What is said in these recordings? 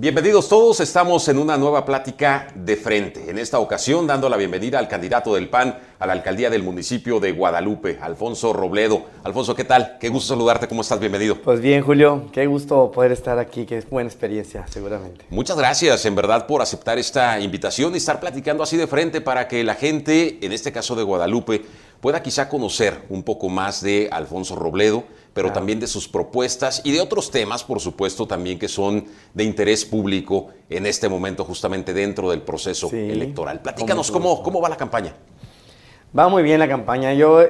Bienvenidos todos, estamos en una nueva plática de frente. En esta ocasión dando la bienvenida al candidato del PAN a la alcaldía del municipio de Guadalupe, Alfonso Robledo. Alfonso, ¿qué tal? Qué gusto saludarte, ¿cómo estás? Bienvenido. Pues bien, Julio, qué gusto poder estar aquí, que es buena experiencia, seguramente. Muchas gracias, en verdad, por aceptar esta invitación y estar platicando así de frente para que la gente, en este caso de Guadalupe, pueda quizá conocer un poco más de Alfonso Robledo pero también de sus propuestas y de otros temas, por supuesto, también que son de interés público en este momento, justamente dentro del proceso electoral. Platícanos cómo, cómo va la campaña. Va muy bien la campaña. Yo,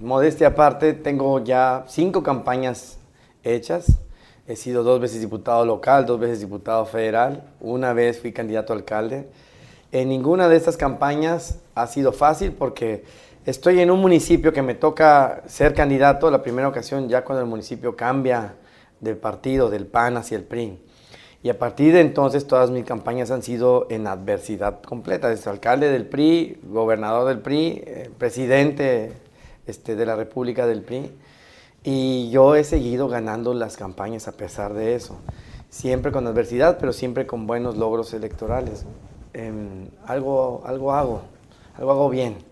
modestia aparte, tengo ya cinco campañas hechas. He sido dos veces diputado local, dos veces diputado federal, una vez fui candidato a alcalde. En ninguna de estas campañas ha sido fácil porque Estoy en un municipio que me toca ser candidato la primera ocasión ya cuando el municipio cambia del partido, del PAN hacia el PRI. Y a partir de entonces todas mis campañas han sido en adversidad completa. Desde alcalde del PRI, gobernador del PRI, eh, presidente este, de la República del PRI. Y yo he seguido ganando las campañas a pesar de eso. Siempre con adversidad, pero siempre con buenos logros electorales. Em, algo, algo hago, algo hago bien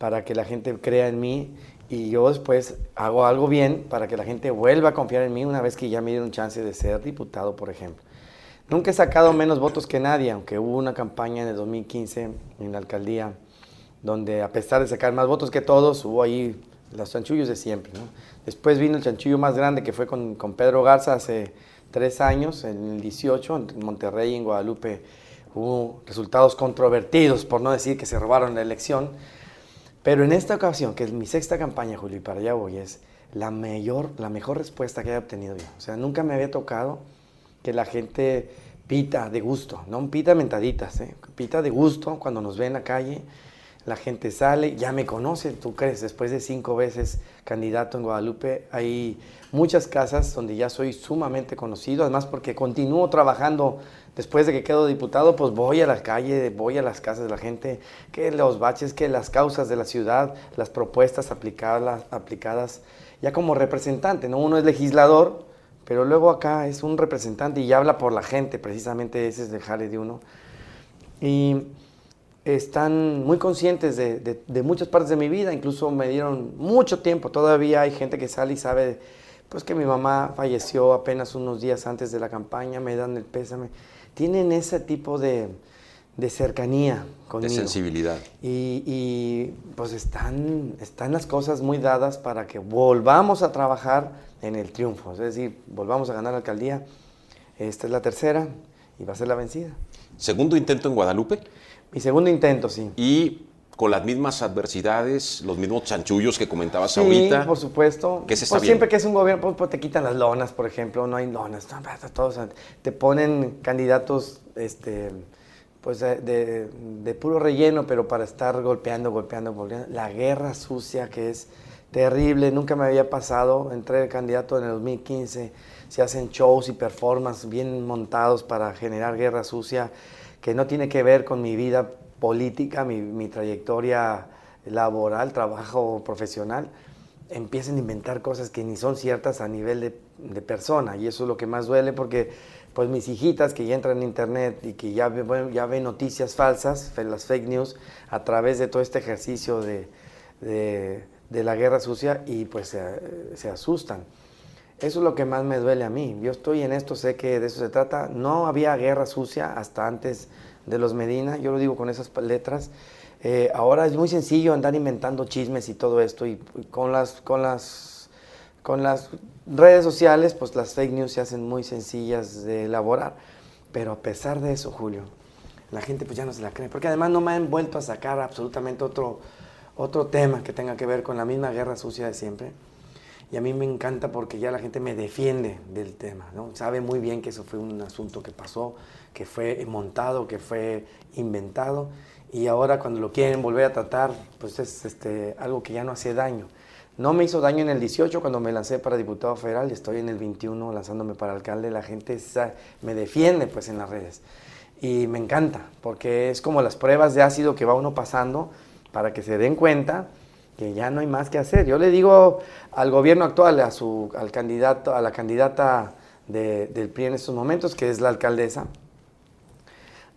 para que la gente crea en mí y yo después hago algo bien para que la gente vuelva a confiar en mí una vez que ya me dieron chance de ser diputado, por ejemplo. Nunca he sacado menos votos que nadie, aunque hubo una campaña en el 2015 en la alcaldía donde a pesar de sacar más votos que todos, hubo ahí los chanchullos de siempre. Después vino el chanchullo más grande que fue con, con Pedro Garza hace tres años, en el 18, en Monterrey, en Guadalupe. Hubo resultados controvertidos, por no decir que se robaron la elección pero en esta ocasión, que es mi sexta campaña, Julio, y para allá voy, es la, mayor, la mejor respuesta que he obtenido yo. O sea, nunca me había tocado que la gente pita de gusto, no pita mentaditas, ¿eh? pita de gusto cuando nos ve en la calle. La gente sale, ya me conoce, tú crees, después de cinco veces candidato en Guadalupe, hay muchas casas donde ya soy sumamente conocido, además porque continúo trabajando después de que quedo diputado, pues voy a la calle, voy a las casas de la gente, que los baches, que las causas de la ciudad, las propuestas aplicadas, aplicadas ya como representante, ¿no? Uno es legislador, pero luego acá es un representante y habla por la gente, precisamente ese es el jale de uno. Y están muy conscientes de, de, muchas partes de mi vida, incluso me dieron mucho tiempo, todavía hay gente que sale y sabe pues que mi mamá falleció apenas unos días antes de la campaña, me dan el pésame tienen ese tipo de, cercanía conmigo. De sensibilidad. Y, pues están, están las cosas muy dadas para que volvamos a trabajar en el triunfo, es decir, volvamos a ganar la alcaldía. Esta es la tercera y va a ser la vencida. ¿Segundo intento en Guadalupe? Mi segundo intento, sí. Y con las mismas adversidades, los mismos chanchullos que comentabas sí, ahorita. por supuesto. ¿Qué se pues siempre que es un gobierno, pues, pues, te quitan las lonas, por ejemplo, no hay lonas, todos, te ponen candidatos este, pues de, de, puro relleno, pero para estar golpeando, golpeando, golpeando. La guerra sucia que es terrible, nunca me había pasado, entré de candidato en el 2015, se hacen shows y performances bien montados para generar guerra sucia que no tiene que ver con mi vida política, mi, trayectoria laboral, trabajo profesional, empiecen a inventar cosas que ni son ciertas a nivel de, persona. Y eso es lo que más duele porque pues mis hijitas que ya entran en internet y que ya, ya ven noticias falsas, las fake news, a través de todo este ejercicio de, la guerra sucia y pues se, asustan. Eso es lo que más me duele a mí. Yo estoy en esto, sé que de eso se trata. No había guerra sucia hasta antes de los Medina, yo lo digo con esas letras. Eh, ahora es muy sencillo andar inventando chismes y todo esto y, con las con las con las redes sociales pues las fake news se hacen muy sencillas de elaborar pero a pesar de eso Julio la gente pues ya no se la cree porque además no me han vuelto a sacar absolutamente otro otro tema que tenga que ver con la misma guerra sucia de siempre y a mí me encanta porque ya la gente me defiende del tema no sabe muy bien que eso fue un asunto que pasó que fue montado, que fue inventado, y ahora cuando lo quieren volver a tratar, pues es este, algo que ya no hace daño. No me hizo daño en el 18 cuando me lancé para diputado federal, y estoy en el 21 lanzándome para alcalde, la gente me defiende pues en las redes. Y me encanta, porque es como las pruebas de ácido que va uno pasando para que se den cuenta que ya no hay más que hacer. Yo le digo al gobierno actual, a su, al candidato, a la candidata del PRI en estos momentos, que es la alcaldesa.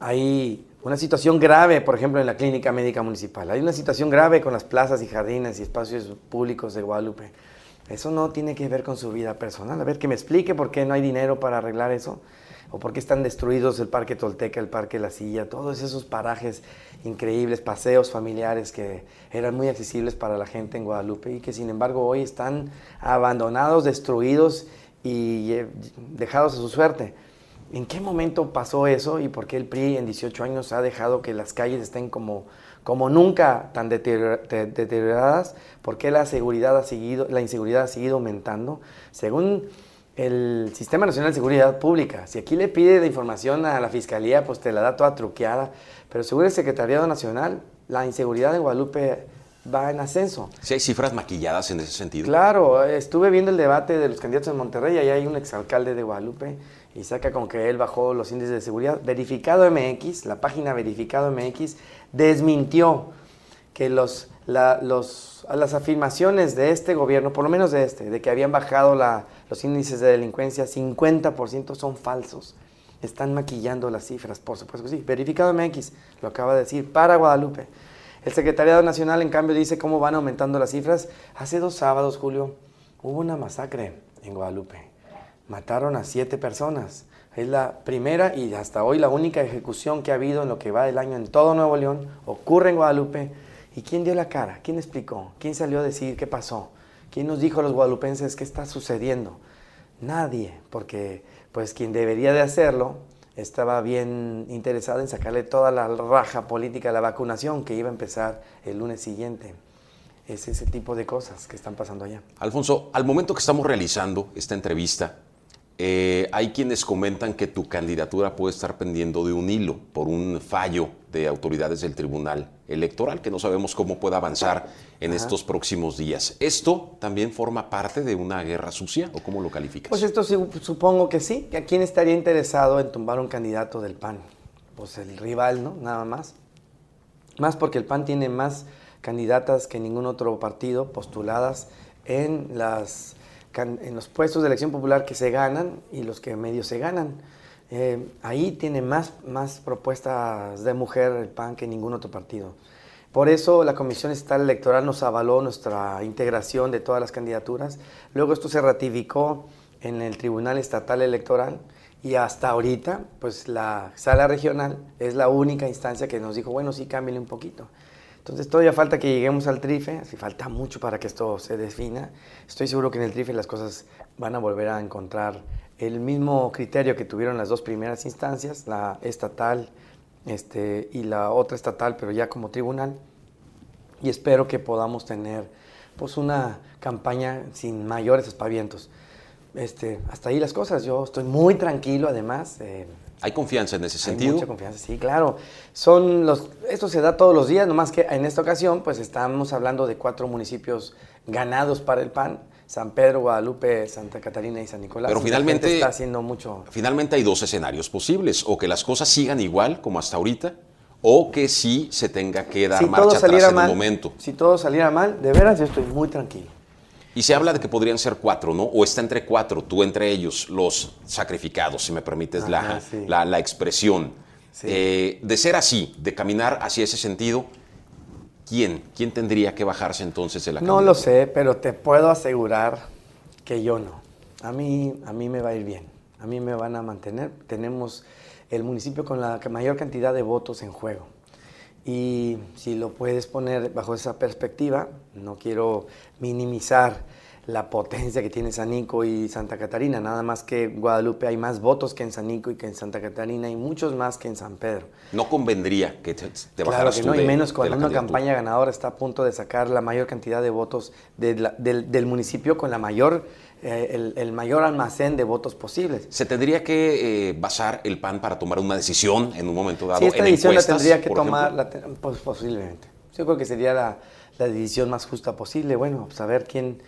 Hay una situación grave, por ejemplo, en la clínica médica municipal. Hay una situación grave con las plazas y jardines y espacios públicos de Guadalupe. Eso no tiene que ver con su vida personal. A ver, que me explique por qué no hay dinero para arreglar eso. O por qué están destruidos el Parque Tolteca, el Parque La Silla, todos esos parajes increíbles, paseos familiares que eran muy accesibles para la gente en Guadalupe y que sin embargo hoy están abandonados, destruidos y eh, dejados a su suerte. ¿En qué momento pasó eso y por qué el PRI en 18 años ha dejado que las calles estén como, como nunca tan deterioradas? ¿Por qué la, seguridad ha seguido, la inseguridad ha seguido aumentando? Según el Sistema Nacional de Seguridad Pública, si aquí le pide la información a la Fiscalía, pues te la da toda truqueada, pero según el Secretariado Nacional, la inseguridad en Guadalupe va en ascenso. Si hay cifras maquilladas en ese sentido. Claro, estuve viendo el debate de los candidatos en Monterrey, ahí hay un exalcalde de Guadalupe y saca con que él bajó los índices de seguridad. Verificado MX, la página Verificado MX, desmintió que los, los, las afirmaciones de este gobierno, por lo menos de este, de que habían bajado los índices de delincuencia 50% son falsos. Están maquillando las cifras, por supuesto que sí. Verificado MX, lo acaba de decir, para Guadalupe. El Secretariado Nacional, en cambio, dice cómo van aumentando las cifras. Hace dos sábados, Julio, hubo una masacre en Guadalupe. Mataron a siete personas. Es la primera y hasta hoy la única ejecución que ha habido en lo que va del año en todo Nuevo León. Ocurre en Guadalupe. ¿Y quién dio la cara? ¿Quién explicó? ¿Quién salió a decir qué pasó? ¿Quién nos dijo a los guadalupenses qué está sucediendo? Nadie, porque pues quien debería de hacerlo estaba bien interesado en sacarle toda la raja política a la vacunación que iba a empezar el lunes siguiente. Es ese tipo de cosas que están pasando allá. Alfonso, al momento que estamos realizando esta entrevista, eh, hay quienes comentan que tu candidatura puede estar pendiendo de un hilo por un fallo de autoridades del Tribunal Electoral, que no sabemos cómo pueda avanzar en estos próximos días. ¿Esto también forma parte de una guerra sucia o cómo lo calificas? Pues esto supongo que sí. ¿A quién estaría interesado en tumbar un candidato del PAN? Pues el rival, ¿no? Nada más. Más porque el PAN tiene más candidatas que ningún otro partido postuladas en las en los puestos de elección popular que se ganan y los que medio se ganan. Eh, ahí tiene más, más propuestas de mujer el PAN que ningún otro partido. Por eso la Comisión Estatal Electoral nos avaló nuestra integración de todas las candidaturas. Luego esto se ratificó en el Tribunal Estatal Electoral y hasta ahorita, pues la sala regional es la única instancia que nos dijo, bueno, sí, cámbiale un poquito. Entonces todavía falta que lleguemos al trife, así falta mucho para que esto se defina. Estoy seguro que en el trife las cosas van a volver a encontrar el mismo criterio que tuvieron las dos primeras instancias, la estatal este, y la otra estatal, pero ya como tribunal. Y espero que podamos tener pues una campaña sin mayores espavientos. Este, hasta ahí las cosas. Yo estoy muy tranquilo, además. Eh, ¿Hay confianza en ese sentido? Hay mucha confianza, sí, claro. Son los, esto se da todos los días, nomás que en esta ocasión, pues estamos hablando de cuatro municipios ganados para el PAN. San Pedro, Guadalupe, Santa Catarina y San Nicolás. Pero finalmente está haciendo mucho. Finalmente hay dos escenarios posibles, o que las cosas sigan igual como hasta ahorita, o que sí se tenga que dar marcha atrás en el momento. Si todo saliera mal, de veras yo estoy muy tranquilo. Y se habla de que podrían ser cuatro, ¿no? O está entre cuatro, tú entre ellos, los sacrificados, si me permites la, la, expresión. Eh, de ser así, de caminar hacia ese sentido, ¿quién? ¿Quién tendría que bajarse entonces de la No lo sé, pero te puedo asegurar que yo no. A mí, a mí me va a ir bien. A mí me van a mantener. Tenemos el municipio con la mayor cantidad de votos en juego. Y si lo puedes poner bajo esa perspectiva, no quiero minimizar la potencia que tiene San Nico y Santa Catarina, nada más que en Guadalupe hay más votos que en San Nico y que en Santa Catarina y muchos más que en San Pedro. No convendría que te, te claro que no, y menos cuando una campaña ganadora está a punto de sacar la mayor cantidad de votos del, municipio con la mayor eh, el, mayor almacén de votos posibles. ¿Se tendría que eh, basar el PAN para tomar una decisión en un momento dado? Sí, esta decisión la tendría que tomar, pues, posiblemente. Yo creo que sería la, decisión más justa posible. Bueno, saber pues, quién,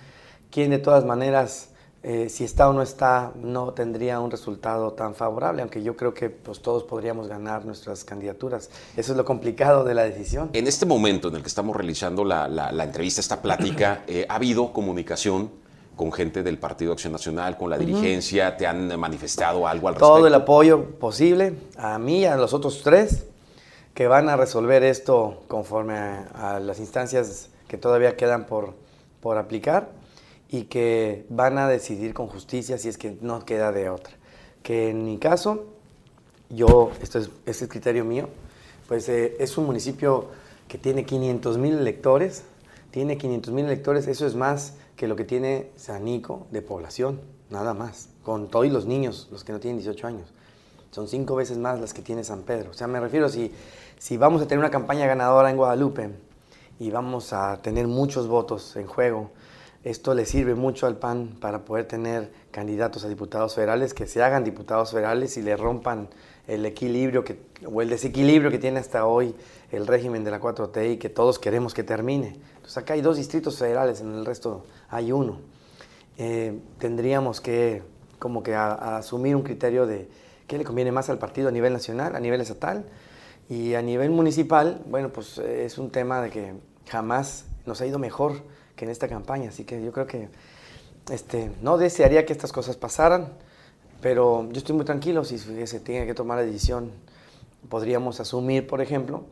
quién de todas maneras, eh, si está o no está, no tendría un resultado tan favorable, aunque yo creo que pues, todos podríamos ganar nuestras candidaturas. Eso es lo complicado de la decisión. En este momento en el que estamos realizando la, la entrevista, esta plática, ¿ha habido comunicación? con gente del Partido Acción Nacional, con la dirigencia? ¿Te han manifestado algo al respecto? Todo el apoyo posible a mí y a los otros tres que van a resolver esto conforme a, las instancias que todavía quedan por, por aplicar y que van a decidir con justicia si es que no queda de otra. Que en mi caso, yo, esto es, este es el criterio mío, pues eh, es un municipio que tiene 500 mil electores, tiene 500 mil electores, eso es más que lo que tiene Sanico de población, nada más, con todos los niños, los que no tienen 18 años. Son cinco veces más las que tiene San Pedro. O sea, me refiero, si, si vamos a tener una campaña ganadora en Guadalupe y vamos a tener muchos votos en juego, esto le sirve mucho al PAN para poder tener candidatos a diputados federales que se hagan diputados federales y le rompan el equilibrio que, o el desequilibrio que tiene hasta hoy el régimen de la 4T y que todos queremos que termine. Entonces acá hay dos distritos federales, en el resto hay uno. Eh, tendríamos que como que asumir un criterio de qué le conviene más al partido a nivel nacional, a nivel estatal y a nivel municipal. Bueno, pues eh, es un tema de que jamás nos ha ido mejor que en esta campaña, así que yo creo que este, no desearía que estas cosas pasaran. Pero yo estoy muy tranquilo si se tiene que tomar la decisión. Podríamos asumir, por ejemplo,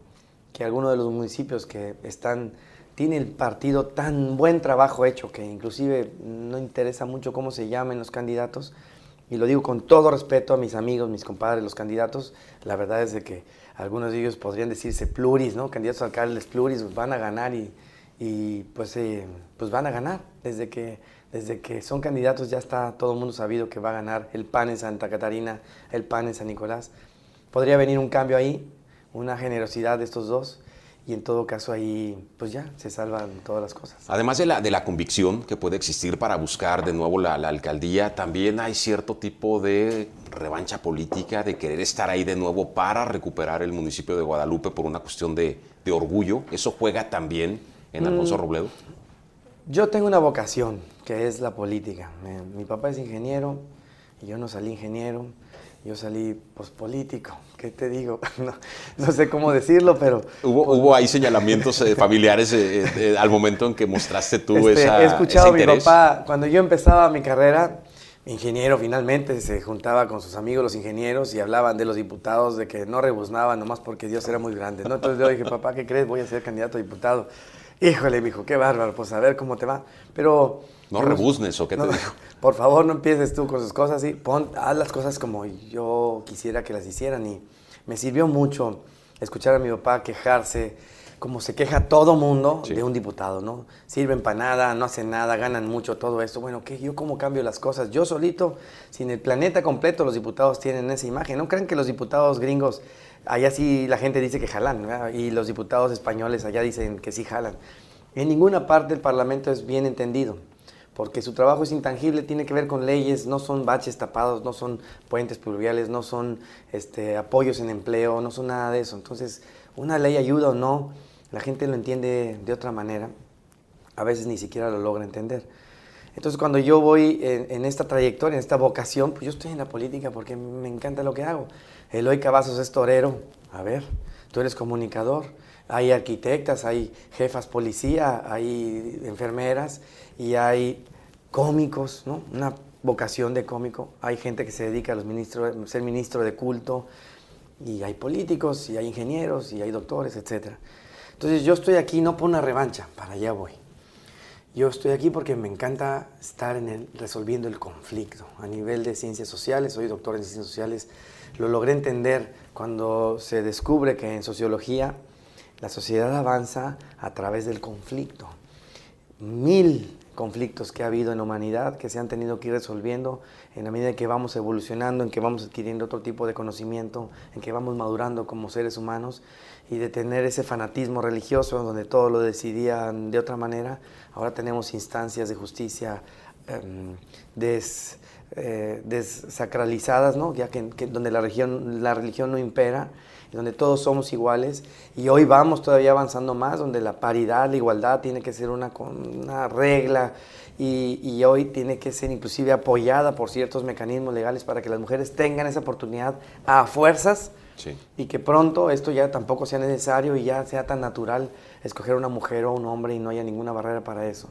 que alguno de los municipios que están tiene el partido tan buen trabajo hecho que inclusive no interesa mucho cómo se llamen los candidatos, y lo digo con todo respeto a mis amigos, mis compadres, los candidatos, la verdad es de que algunos de ellos podrían decirse pluris, ¿no? Candidatos alcaldes pluris, pues van a ganar y, y pues, eh, pues van a ganar desde que desde que son candidatos ya está todo el mundo sabido que va a ganar el PAN en Santa Catarina, el PAN en San Nicolás. Podría venir un cambio ahí, una generosidad de estos dos y en todo caso ahí pues ya se salvan todas las cosas. Además de la, de la convicción que puede existir para buscar de nuevo la, alcaldía, también hay cierto tipo de revancha política, de querer estar ahí de nuevo para recuperar el municipio de Guadalupe por una cuestión de, orgullo. ¿Eso juega también en Alfonso mm, Robledo? Yo tengo una vocación, que es la política. Mi, papá es ingeniero y yo no salí ingeniero, yo salí pues, político. ¿Qué te digo? No, sé cómo decirlo, pero... ¿Hubo, pues, ¿hubo ahí señalamientos eh, familiares eh, eh, al momento en que mostraste tú este, esa He escuchado a mi papá, cuando yo empezaba mi carrera, ingeniero finalmente se juntaba con sus amigos los ingenieros y hablaban de los diputados, de que no rebuznaban nomás porque Dios era muy grande. ¿no? Entonces yo dije, papá, ¿qué crees? Voy a ser candidato a diputado. Híjole, mijo, qué bárbaro, pues a ver cómo te va. Pero... No rebuznes, ¿o qué te dijo? Por favor, no empieces tú con sus cosas y pon, haz las cosas como yo quisiera que las hicieran. Y me sirvió mucho escuchar a mi papá quejarse, como se queja todo mundo de un diputado, ¿no? Sirven para nada, no hacen nada, ganan mucho, todo esto. Bueno, ¿qué? ¿Yo cómo cambio las cosas? Yo solito, sin el planeta completo, los diputados tienen esa imagen. ¿No creen que los diputados gringos Allá sí la gente dice que jalan, y los diputados españoles allá dicen que sí jalan. En ninguna parte del Parlamento es bien entendido, porque su trabajo es intangible, tiene que ver con leyes, no son baches tapados, no son puentes pluviales, no son este, apoyos en empleo, no son nada de eso. Entonces, una ley ayuda o no, la gente lo entiende de otra manera, a veces ni siquiera lo logra entender. Entonces, cuando yo voy en, esta trayectoria, en esta vocación, pues yo estoy en la política porque me encanta lo que hago. Eloy Cavazos es torero. A ver, tú eres comunicador. Hay arquitectas, hay jefas policía, hay enfermeras y hay cómicos, ¿no? Una vocación de cómico. Hay gente que se dedica a los ministros, ser ministro de culto y hay políticos y hay ingenieros y hay doctores, etc. Entonces yo estoy aquí no por una revancha, para allá voy. Yo estoy aquí porque me encanta estar en el, resolviendo el conflicto. A nivel de ciencias sociales, soy doctor en ciencias sociales, lo logré entender cuando se descubre que en sociología la sociedad avanza a través del conflicto. Mil conflictos que ha habido en la humanidad que se han tenido que ir resolviendo en la medida en que vamos evolucionando, en que vamos adquiriendo otro tipo de conocimiento, en que vamos madurando como seres humanos y de tener ese fanatismo religioso donde todo lo decidían de otra manera, ahora tenemos instancias de justicia em, des, eh, desacralizadas, ¿no? ya que, donde la religión, la religión no impera, donde todos somos iguales, y hoy vamos todavía avanzando más, donde la paridad, la igualdad tiene que ser una, una regla, y, y, hoy tiene que ser inclusive apoyada por ciertos mecanismos legales para que las mujeres tengan esa oportunidad a fuerzas, y que pronto esto ya tampoco sea necesario y ya sea tan natural escoger una mujer o un hombre y no haya ninguna barrera para eso.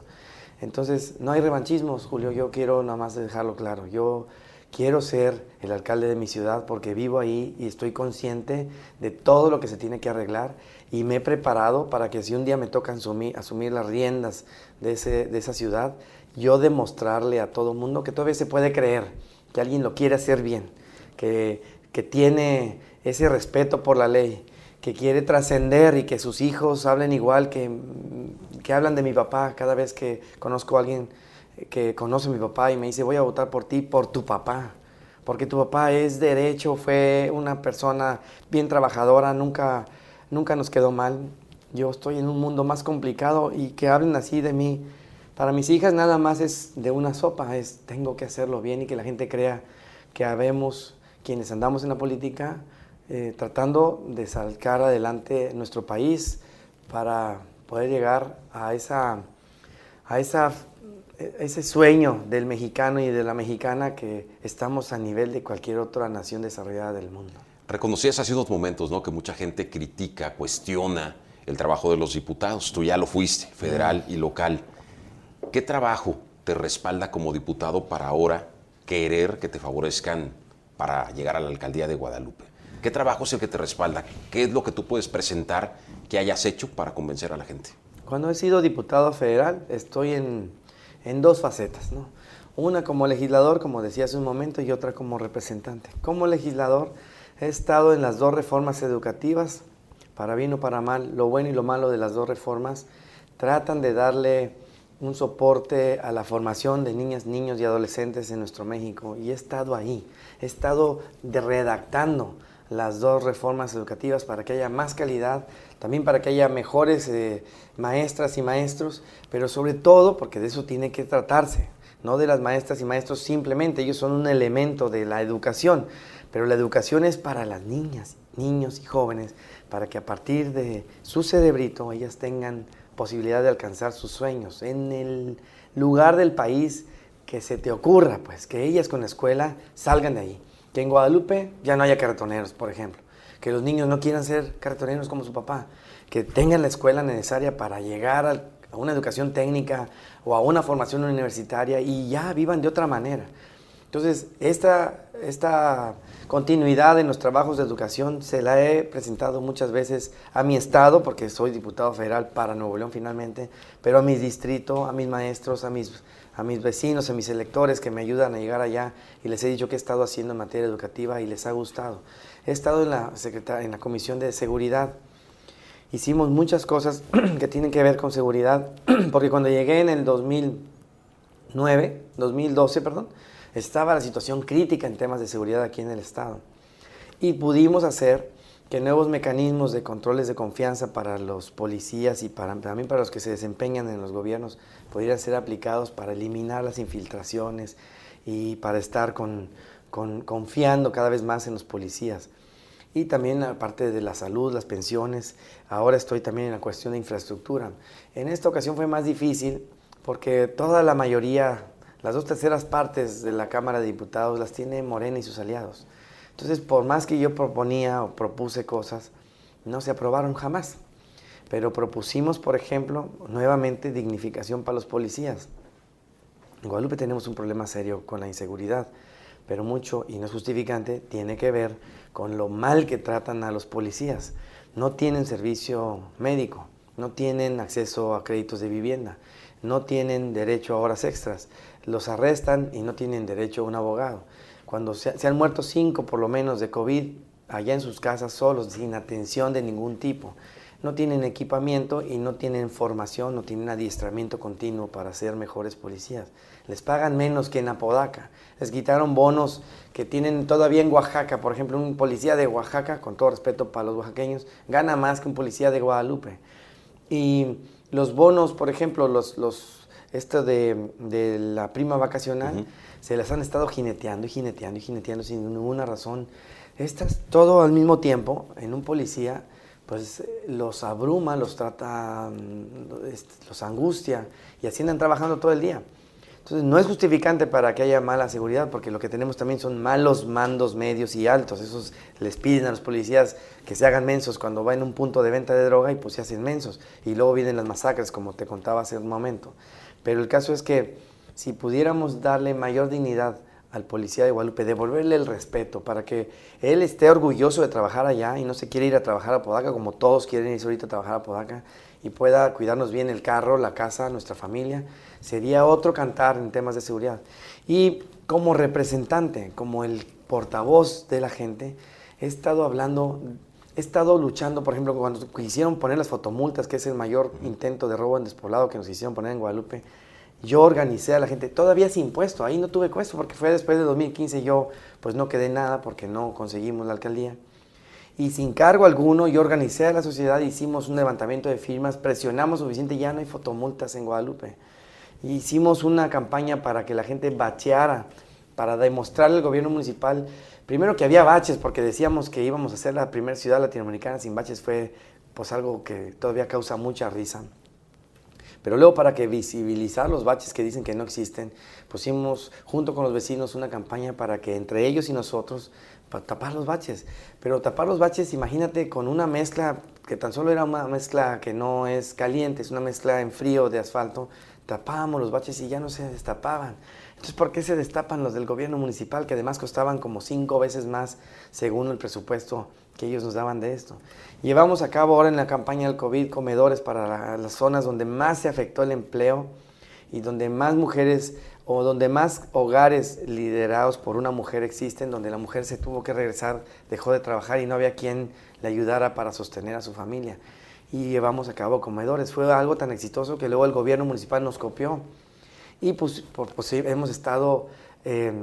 Entonces, no hay revanchismos, Julio, yo quiero nada más dejarlo claro. Yo quiero ser el alcalde de mi ciudad porque vivo ahí y estoy consciente de todo lo que se tiene que arreglar y me he preparado para que si un día me toca asumir, asumir las riendas de, ese, de esa ciudad, yo demostrarle a todo mundo que todavía se puede creer, que alguien lo quiere hacer bien, que, que tiene ese respeto por la ley, que quiere trascender y que sus hijos hablen igual que, que hablan de mi papá cada vez que conozco a alguien que conoce a mi papá y me dice, voy a votar por ti, por tu papá. Porque tu papá es derecho, fue una persona bien trabajadora, nunca, nunca nos quedó mal. Yo estoy en un mundo más complicado y que hablen así de mí. Para mis hijas nada más es de una sopa, es tengo que hacerlo bien y que la gente crea que habemos quienes andamos en la política eh, tratando de sacar adelante nuestro país para poder llegar a esa, a esa ese sueño del mexicano y de la mexicana que estamos a nivel de cualquier otra nación desarrollada del mundo. Reconocías hace unos momentos ¿no? que mucha gente critica, cuestiona el trabajo de los diputados. Tú ya lo fuiste, federal y local. ¿Qué trabajo te respalda como diputado para ahora querer que te favorezcan para llegar a la alcaldía de Guadalupe? ¿Qué trabajo es el que te respalda? ¿Qué es lo que tú puedes presentar que hayas hecho para convencer a la gente? Cuando he sido diputado federal, estoy en en dos facetas, ¿no? Una como legislador, como decía hace un momento, y otra como representante. Como legislador he estado en las dos reformas educativas, para bien o para mal, lo bueno y lo malo de las dos reformas tratan de darle un soporte a la formación de niñas, niños y adolescentes en nuestro México y he estado ahí, he estado de redactando las dos reformas educativas para que haya más calidad, también para que haya mejores eh, maestras y maestros, pero sobre todo porque de eso tiene que tratarse, no de las maestras y maestros simplemente, ellos son un elemento de la educación, pero la educación es para las niñas, niños y jóvenes, para que a partir de su cerebrito ellas tengan posibilidad de alcanzar sus sueños en el lugar del país que se te ocurra, pues que ellas con la escuela salgan de ahí. Que en Guadalupe ya no haya carretoneros, por ejemplo. Que los niños no quieran ser carretoneros como su papá. Que tengan la escuela necesaria para llegar a, una educación técnica o a una formación universitaria y ya vivan de otra manera. Entonces, esta, esta continuidad en los trabajos de educación se la he presentado muchas veces a mi estado, porque soy diputado federal para Nuevo León finalmente, pero a mi distrito, a mis maestros, a mis a mis vecinos, a mis electores que me ayudan a llegar allá y les he dicho qué he estado haciendo en materia educativa y les ha gustado. He estado en la, en la Comisión de Seguridad. Hicimos muchas cosas que tienen que ver con seguridad, porque cuando llegué en el 2009, 2012, perdón, estaba la situación crítica en temas de seguridad aquí en el Estado. Y pudimos hacer que nuevos mecanismos de controles de confianza para los policías y para, también para los que se desempeñan en los gobiernos pudieran ser aplicados para eliminar las infiltraciones y para estar con, confiando cada vez más en los policías. Y también aparte de la salud, las pensiones, ahora estoy también en la cuestión de infraestructura. En esta ocasión fue más difícil porque toda la mayoría, las dos terceras partes de la Cámara de Diputados las tiene Morena y sus aliados. Entonces, por más que yo proponía o propuse cosas, no se aprobaron jamás. Pero propusimos, por ejemplo, nuevamente dignificación para los policías. En Guadalupe tenemos un problema serio con la inseguridad, pero mucho, y no es justificante, tiene que ver con lo mal que tratan a los policías. No tienen servicio médico, no tienen acceso a créditos de vivienda, no tienen derecho a horas extras, los arrestan y no tienen derecho a un abogado cuando se, han muerto cinco por lo menos de COVID allá en sus casas solos, sin atención de ningún tipo. No tienen equipamiento y no tienen formación, no tienen adiestramiento continuo para ser mejores policías. Les pagan menos que en Apodaca. Les quitaron bonos que tienen todavía en Oaxaca. Por ejemplo, un policía de Oaxaca, con todo respeto para los oaxaqueños, gana más que un policía de Guadalupe. Y los bonos, por ejemplo, los, los esto de, la prima vacacional, se las han estado jineteando y jineteando y jineteando sin ninguna razón. Estas, todo al mismo tiempo, en un policía, pues los abruma, los trata, mm, los angustia y así andan trabajando todo el día. Entonces no es justificante para que haya mala seguridad, porque lo que tenemos también son malos mandos medios y altos. Esos les piden a los policías que se hagan mensos cuando va en un punto de venta de droga y pues se hacen mensos. Y luego vienen las masacres, como te contaba hace un momento. Pero el caso es que si pudiéramos darle mayor dignidad al policía de Guadalupe, devolverle el respeto para que él esté orgulloso de trabajar allá y no se quiere ir a trabajar a Podaca como todos quieren irse ahorita a trabajar a Podaca y pueda cuidarnos bien el carro, la casa, nuestra familia, sería otro cantar en temas de seguridad. Y como representante, como el portavoz de la gente, he estado hablando, he estado luchando, por ejemplo, cuando quisieron poner las fotomultas, que es el mayor intento de robo en despoblado que nos hicieron poner en Guadalupe, yo organicé a la gente, todavía sin impuesto, ahí no tuve puesto porque fue después de 2015 yo pues no quedé nada porque no conseguimos la alcaldía y sin cargo alguno yo organicé a la sociedad, hicimos un levantamiento de firmas, presionamos suficiente, ya no hay fotomultas en Guadalupe. Hicimos una campaña para que la gente bacheara, para demostrarle al gobierno municipal, primero que había baches, porque decíamos que íbamos a ser la primera ciudad latinoamericana sin baches, fue pues algo que todavía causa mucha risa. Pero luego para que visibilizar los baches que dicen que no existen, pusimos junto con los vecinos una campaña para que entre ellos y nosotros para tapar los baches. Pero tapar los baches, imagínate con una mezcla que tan solo era una mezcla que no es caliente, es una mezcla en frío de asfalto, tapábamos los baches y ya no se destapaban. Entonces, ¿por qué se destapan los del gobierno municipal, que además costaban como cinco veces más según el presupuesto que ellos nos daban de esto? Llevamos a cabo ahora en la campaña del COVID comedores para las zonas donde más se afectó el empleo y donde más mujeres o donde más hogares liderados por una mujer existen, donde la mujer se tuvo que regresar, dejó de trabajar y no había quien le ayudara para sostener a su familia. Y llevamos a cabo comedores. Fue algo tan exitoso que luego el gobierno municipal nos copió. Y pues, pues hemos estado eh,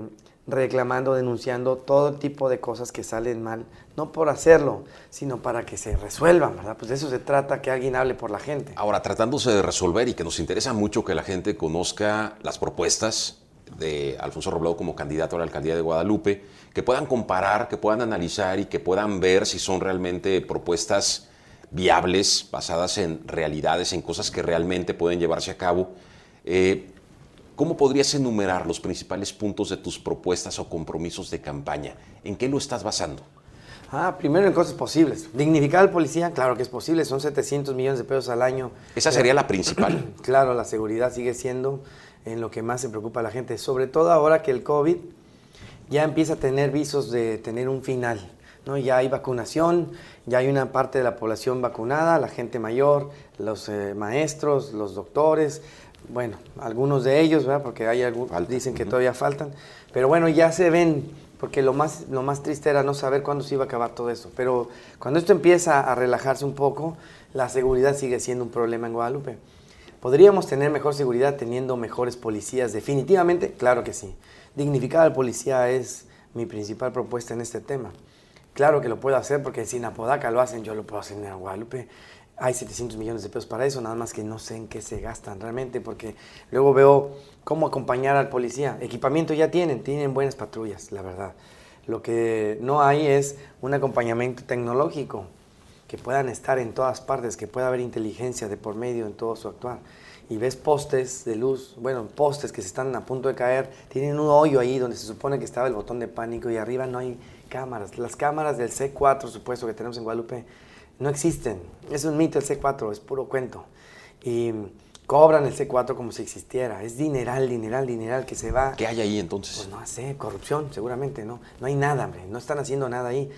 reclamando, denunciando todo tipo de cosas que salen mal, no por hacerlo, sino para que se resuelvan, ¿verdad? Pues de eso se trata, que alguien hable por la gente. Ahora, tratándose de resolver y que nos interesa mucho que la gente conozca las propuestas de Alfonso Robledo como candidato a la alcaldía de Guadalupe, que puedan comparar, que puedan analizar y que puedan ver si son realmente propuestas viables, basadas en realidades, en cosas que realmente pueden llevarse a cabo. Eh, ¿Cómo podrías enumerar los principales puntos de tus propuestas o compromisos de campaña? ¿En qué lo estás basando? Ah, primero en cosas posibles. Dignificar al policía, claro que es posible, son 700 millones de pesos al año. Esa sería la principal. claro, la seguridad sigue siendo en lo que más se preocupa a la gente, sobre todo ahora que el COVID ya empieza a tener visos de tener un final. ¿no? Ya hay vacunación, ya hay una parte de la población vacunada, la gente mayor, los eh, maestros, los doctores, bueno, algunos de ellos, ¿verdad? Porque hay algunos, dicen que todavía faltan, pero bueno, ya se ven, porque lo más, lo más triste era no saber cuándo se iba a acabar todo eso. Pero cuando esto empieza a relajarse un poco, la seguridad sigue siendo un problema en Guadalupe. ¿Podríamos tener mejor seguridad teniendo mejores policías? Definitivamente, claro que sí. Dignificar al policía es mi principal propuesta en este tema. Claro que lo puedo hacer porque si en Apodaca lo hacen, yo lo puedo hacer en Guadalupe hay 700 millones de pesos para eso, nada más que no sé en qué se gastan realmente, porque luego veo cómo acompañar al policía. Equipamiento ya tienen, tienen buenas patrullas, la verdad. Lo que no hay es un acompañamiento tecnológico, que puedan estar en todas partes, que pueda haber inteligencia de por medio en todo su actuar. Y ves postes de luz, bueno, postes que se están a punto de caer, tienen un hoyo ahí donde se supone que estaba el botón de pánico y arriba no hay cámaras. Las cámaras del C4, supuesto, que tenemos en Guadalupe, no existen. Es un mito el C4, es puro cuento. Y cobran el C4 como si existiera. Es dineral, dineral, dineral que se va. ¿Qué hay ahí entonces? Pues no sé, corrupción, seguramente, ¿no? No hay nada, hombre, no están haciendo nada ahí.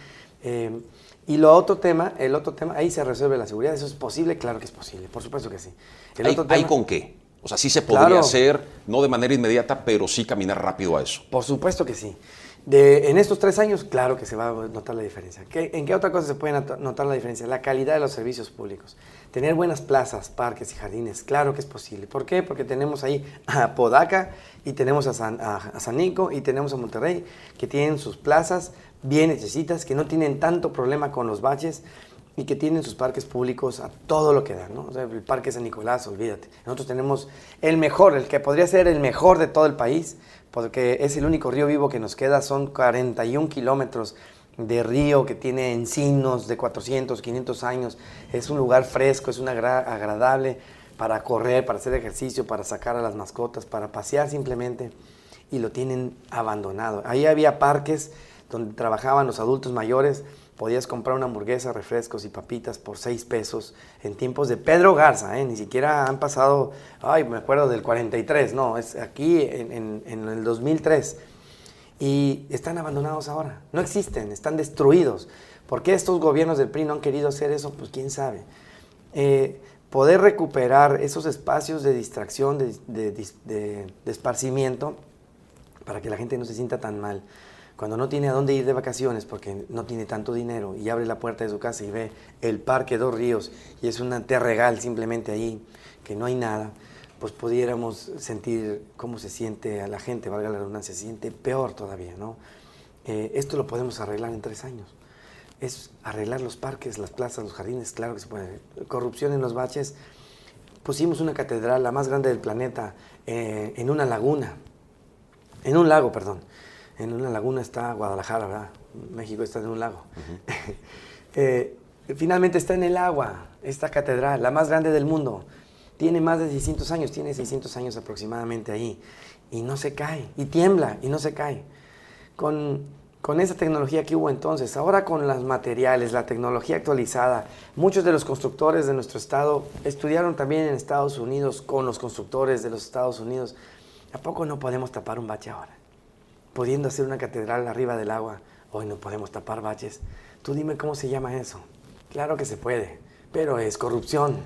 Eh, y lo otro tema, el otro tema, ahí se resuelve la seguridad. ¿Eso es posible? Claro que es posible, por supuesto que sí. El ¿Hay, otro con qué? O sea, sí se podría hacer, no de manera inmediata, pero sí caminar rápido a eso. Por supuesto que sí. De, en estos tres años, claro que se va a notar la diferencia. ¿En qué otra cosa se puede notar la diferencia? La calidad de los servicios públicos. Tener buenas plazas, parques y jardines, claro que es posible. ¿Por qué? Porque tenemos ahí a Podaca y tenemos a San, a, Nico y tenemos a Monterrey, que tienen sus plazas bien necesitas, que no tienen tanto problema con los baches y que tienen sus parques públicos a todo lo que dan, ¿no? el Parque San Nicolás, olvídate. Nosotros tenemos el mejor, el que podría ser el mejor de todo el país, porque es el único río vivo que nos queda, son 41 kilómetros de río que tiene encinos de 400, 500 años, es un lugar fresco, es un agradable para correr, para hacer ejercicio, para sacar a las mascotas, para pasear simplemente, y lo tienen abandonado. Ahí había parques donde trabajaban los adultos mayores, podías comprar una hamburguesa, refrescos y papitas por 6 pesos en tiempos de Pedro Garza, ¿eh? ni siquiera han pasado, ay, me acuerdo del 43, no, es aquí en, en el 2003. Y están abandonados ahora, no existen, están destruidos. ¿Por qué estos gobiernos del PRI no han querido hacer eso? Pues quién sabe. Eh, poder recuperar esos espacios de distracción, de, esparcimiento, para que la gente no se sienta tan mal. Cuando no tiene a dónde ir de vacaciones porque no tiene tanto dinero y abre la puerta de su casa y ve el parque Dos Ríos y es un terregal simplemente ahí, que no hay nada, pues pudiéramos sentir cómo se siente a la gente, valga la redundancia, se siente peor todavía, ¿no? Eh, esto lo podemos arreglar en tres años es arreglar los parques, las plazas, los jardines, claro que se puede. Corrupción en los baches. Pusimos una catedral, la más grande del planeta, eh, en una laguna, en un lago, perdón. En una laguna está Guadalajara, ¿verdad? México está en un lago. Eh, finalmente está en el agua, esta catedral, la más grande del mundo. Tiene más de 600 años, tiene 600 años aproximadamente ahí. Y no se cae, y tiembla, y no se cae. Con con esa tecnología que hubo entonces, ahora con los materiales, la tecnología actualizada, muchos de los constructores de nuestro estado estudiaron también en Estados Unidos con los constructores de los Estados Unidos. ¿A poco no podemos tapar un bache ahora? Pudiendo hacer una catedral arriba del agua, hoy no podemos tapar baches. Tú dime cómo se llama eso. Claro que se puede, pero es corrupción.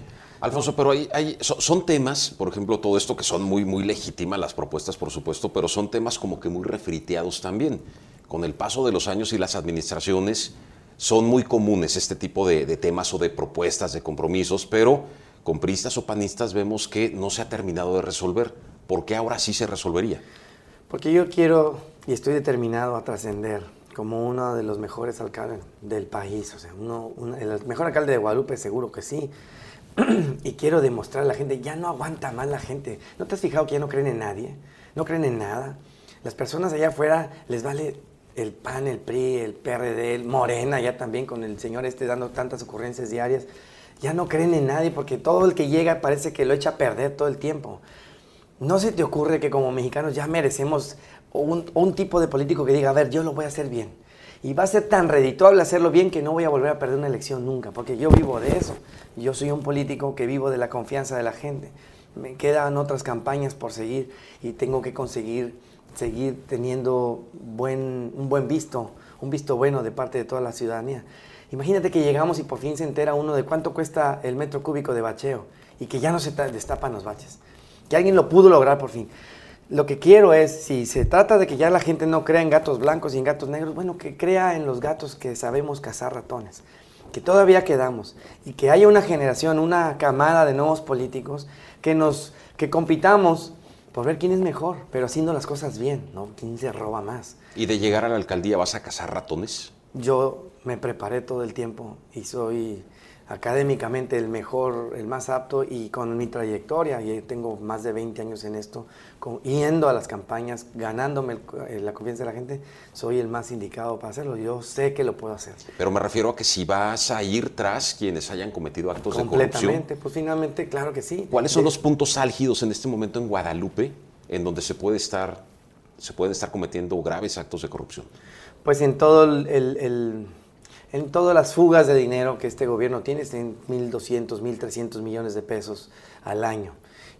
Alfonso, pero hay, hay, son temas, por ejemplo, todo esto que son muy, muy legítimas las propuestas, por supuesto, pero son temas como que muy refriteados también con el paso de los años y las administraciones son muy comunes este tipo de, temas o de propuestas, de compromisos, pero con pristas o panistas vemos que no se ha terminado de resolver. ¿Por qué ahora sí se resolvería? Porque yo quiero y estoy determinado a trascender como uno de los mejores alcaldes del país. O sea, uno, el mejor alcalde de Guadalupe seguro que sí. y quiero demostrar a la gente, ya no aguanta más la gente. ¿No te has fijado que ya no creen en nadie? No creen en nada. Las personas allá afuera les vale el PAN, el PRI, el PRD, el Morena, ya también con el señor este dando tantas ocurrencias diarias, ya no creen en nadie porque todo el que llega parece que lo echa a perder todo el tiempo. ¿No se te ocurre que como mexicanos ya merecemos un, un tipo de político que diga, a ver, yo lo voy a hacer bien? Y va a ser tan redituable hacerlo bien que no voy a volver a perder una elección nunca, porque yo vivo de eso. Yo soy un político que vivo de la confianza de la gente. Me quedan otras campañas por seguir y tengo que conseguir seguir teniendo buen, un buen visto, un visto bueno de parte de toda la ciudadanía. Imagínate que llegamos y por fin se entera uno de cuánto cuesta el metro cúbico de bacheo y que ya no se destapan los baches. Que alguien lo pudo lograr por fin. Lo que quiero es, si se trata de que ya la gente no crea en gatos blancos y en gatos negros, bueno, que crea en los gatos que sabemos cazar ratones, que todavía quedamos y que haya una generación, una camada de nuevos políticos que nos que compitamos por ver quién es mejor, pero haciendo las cosas bien, ¿no? ¿Quién se roba más? ¿Y de llegar a la alcaldía vas a cazar ratones? Yo me preparé todo el tiempo y soy académicamente el mejor, el más apto y con mi trayectoria, y tengo más de 20 años en esto, yendo a las campañas, ganándome eh, la confianza de la gente, soy el más indicado para hacerlo. Yo sé que lo puedo hacer. Pero me refiero a que si vas a ir tras quienes hayan cometido actos de corrupción. Completamente, pues finalmente, claro que sí. ¿Cuáles son los puntos álgidos en este momento en Guadalupe en donde se puede estar, se pueden estar cometiendo graves actos de corrupción? Pues en todo el en todas las fugas de dinero que este gobierno tiene, en 1.200, 1.300 millones de pesos al año.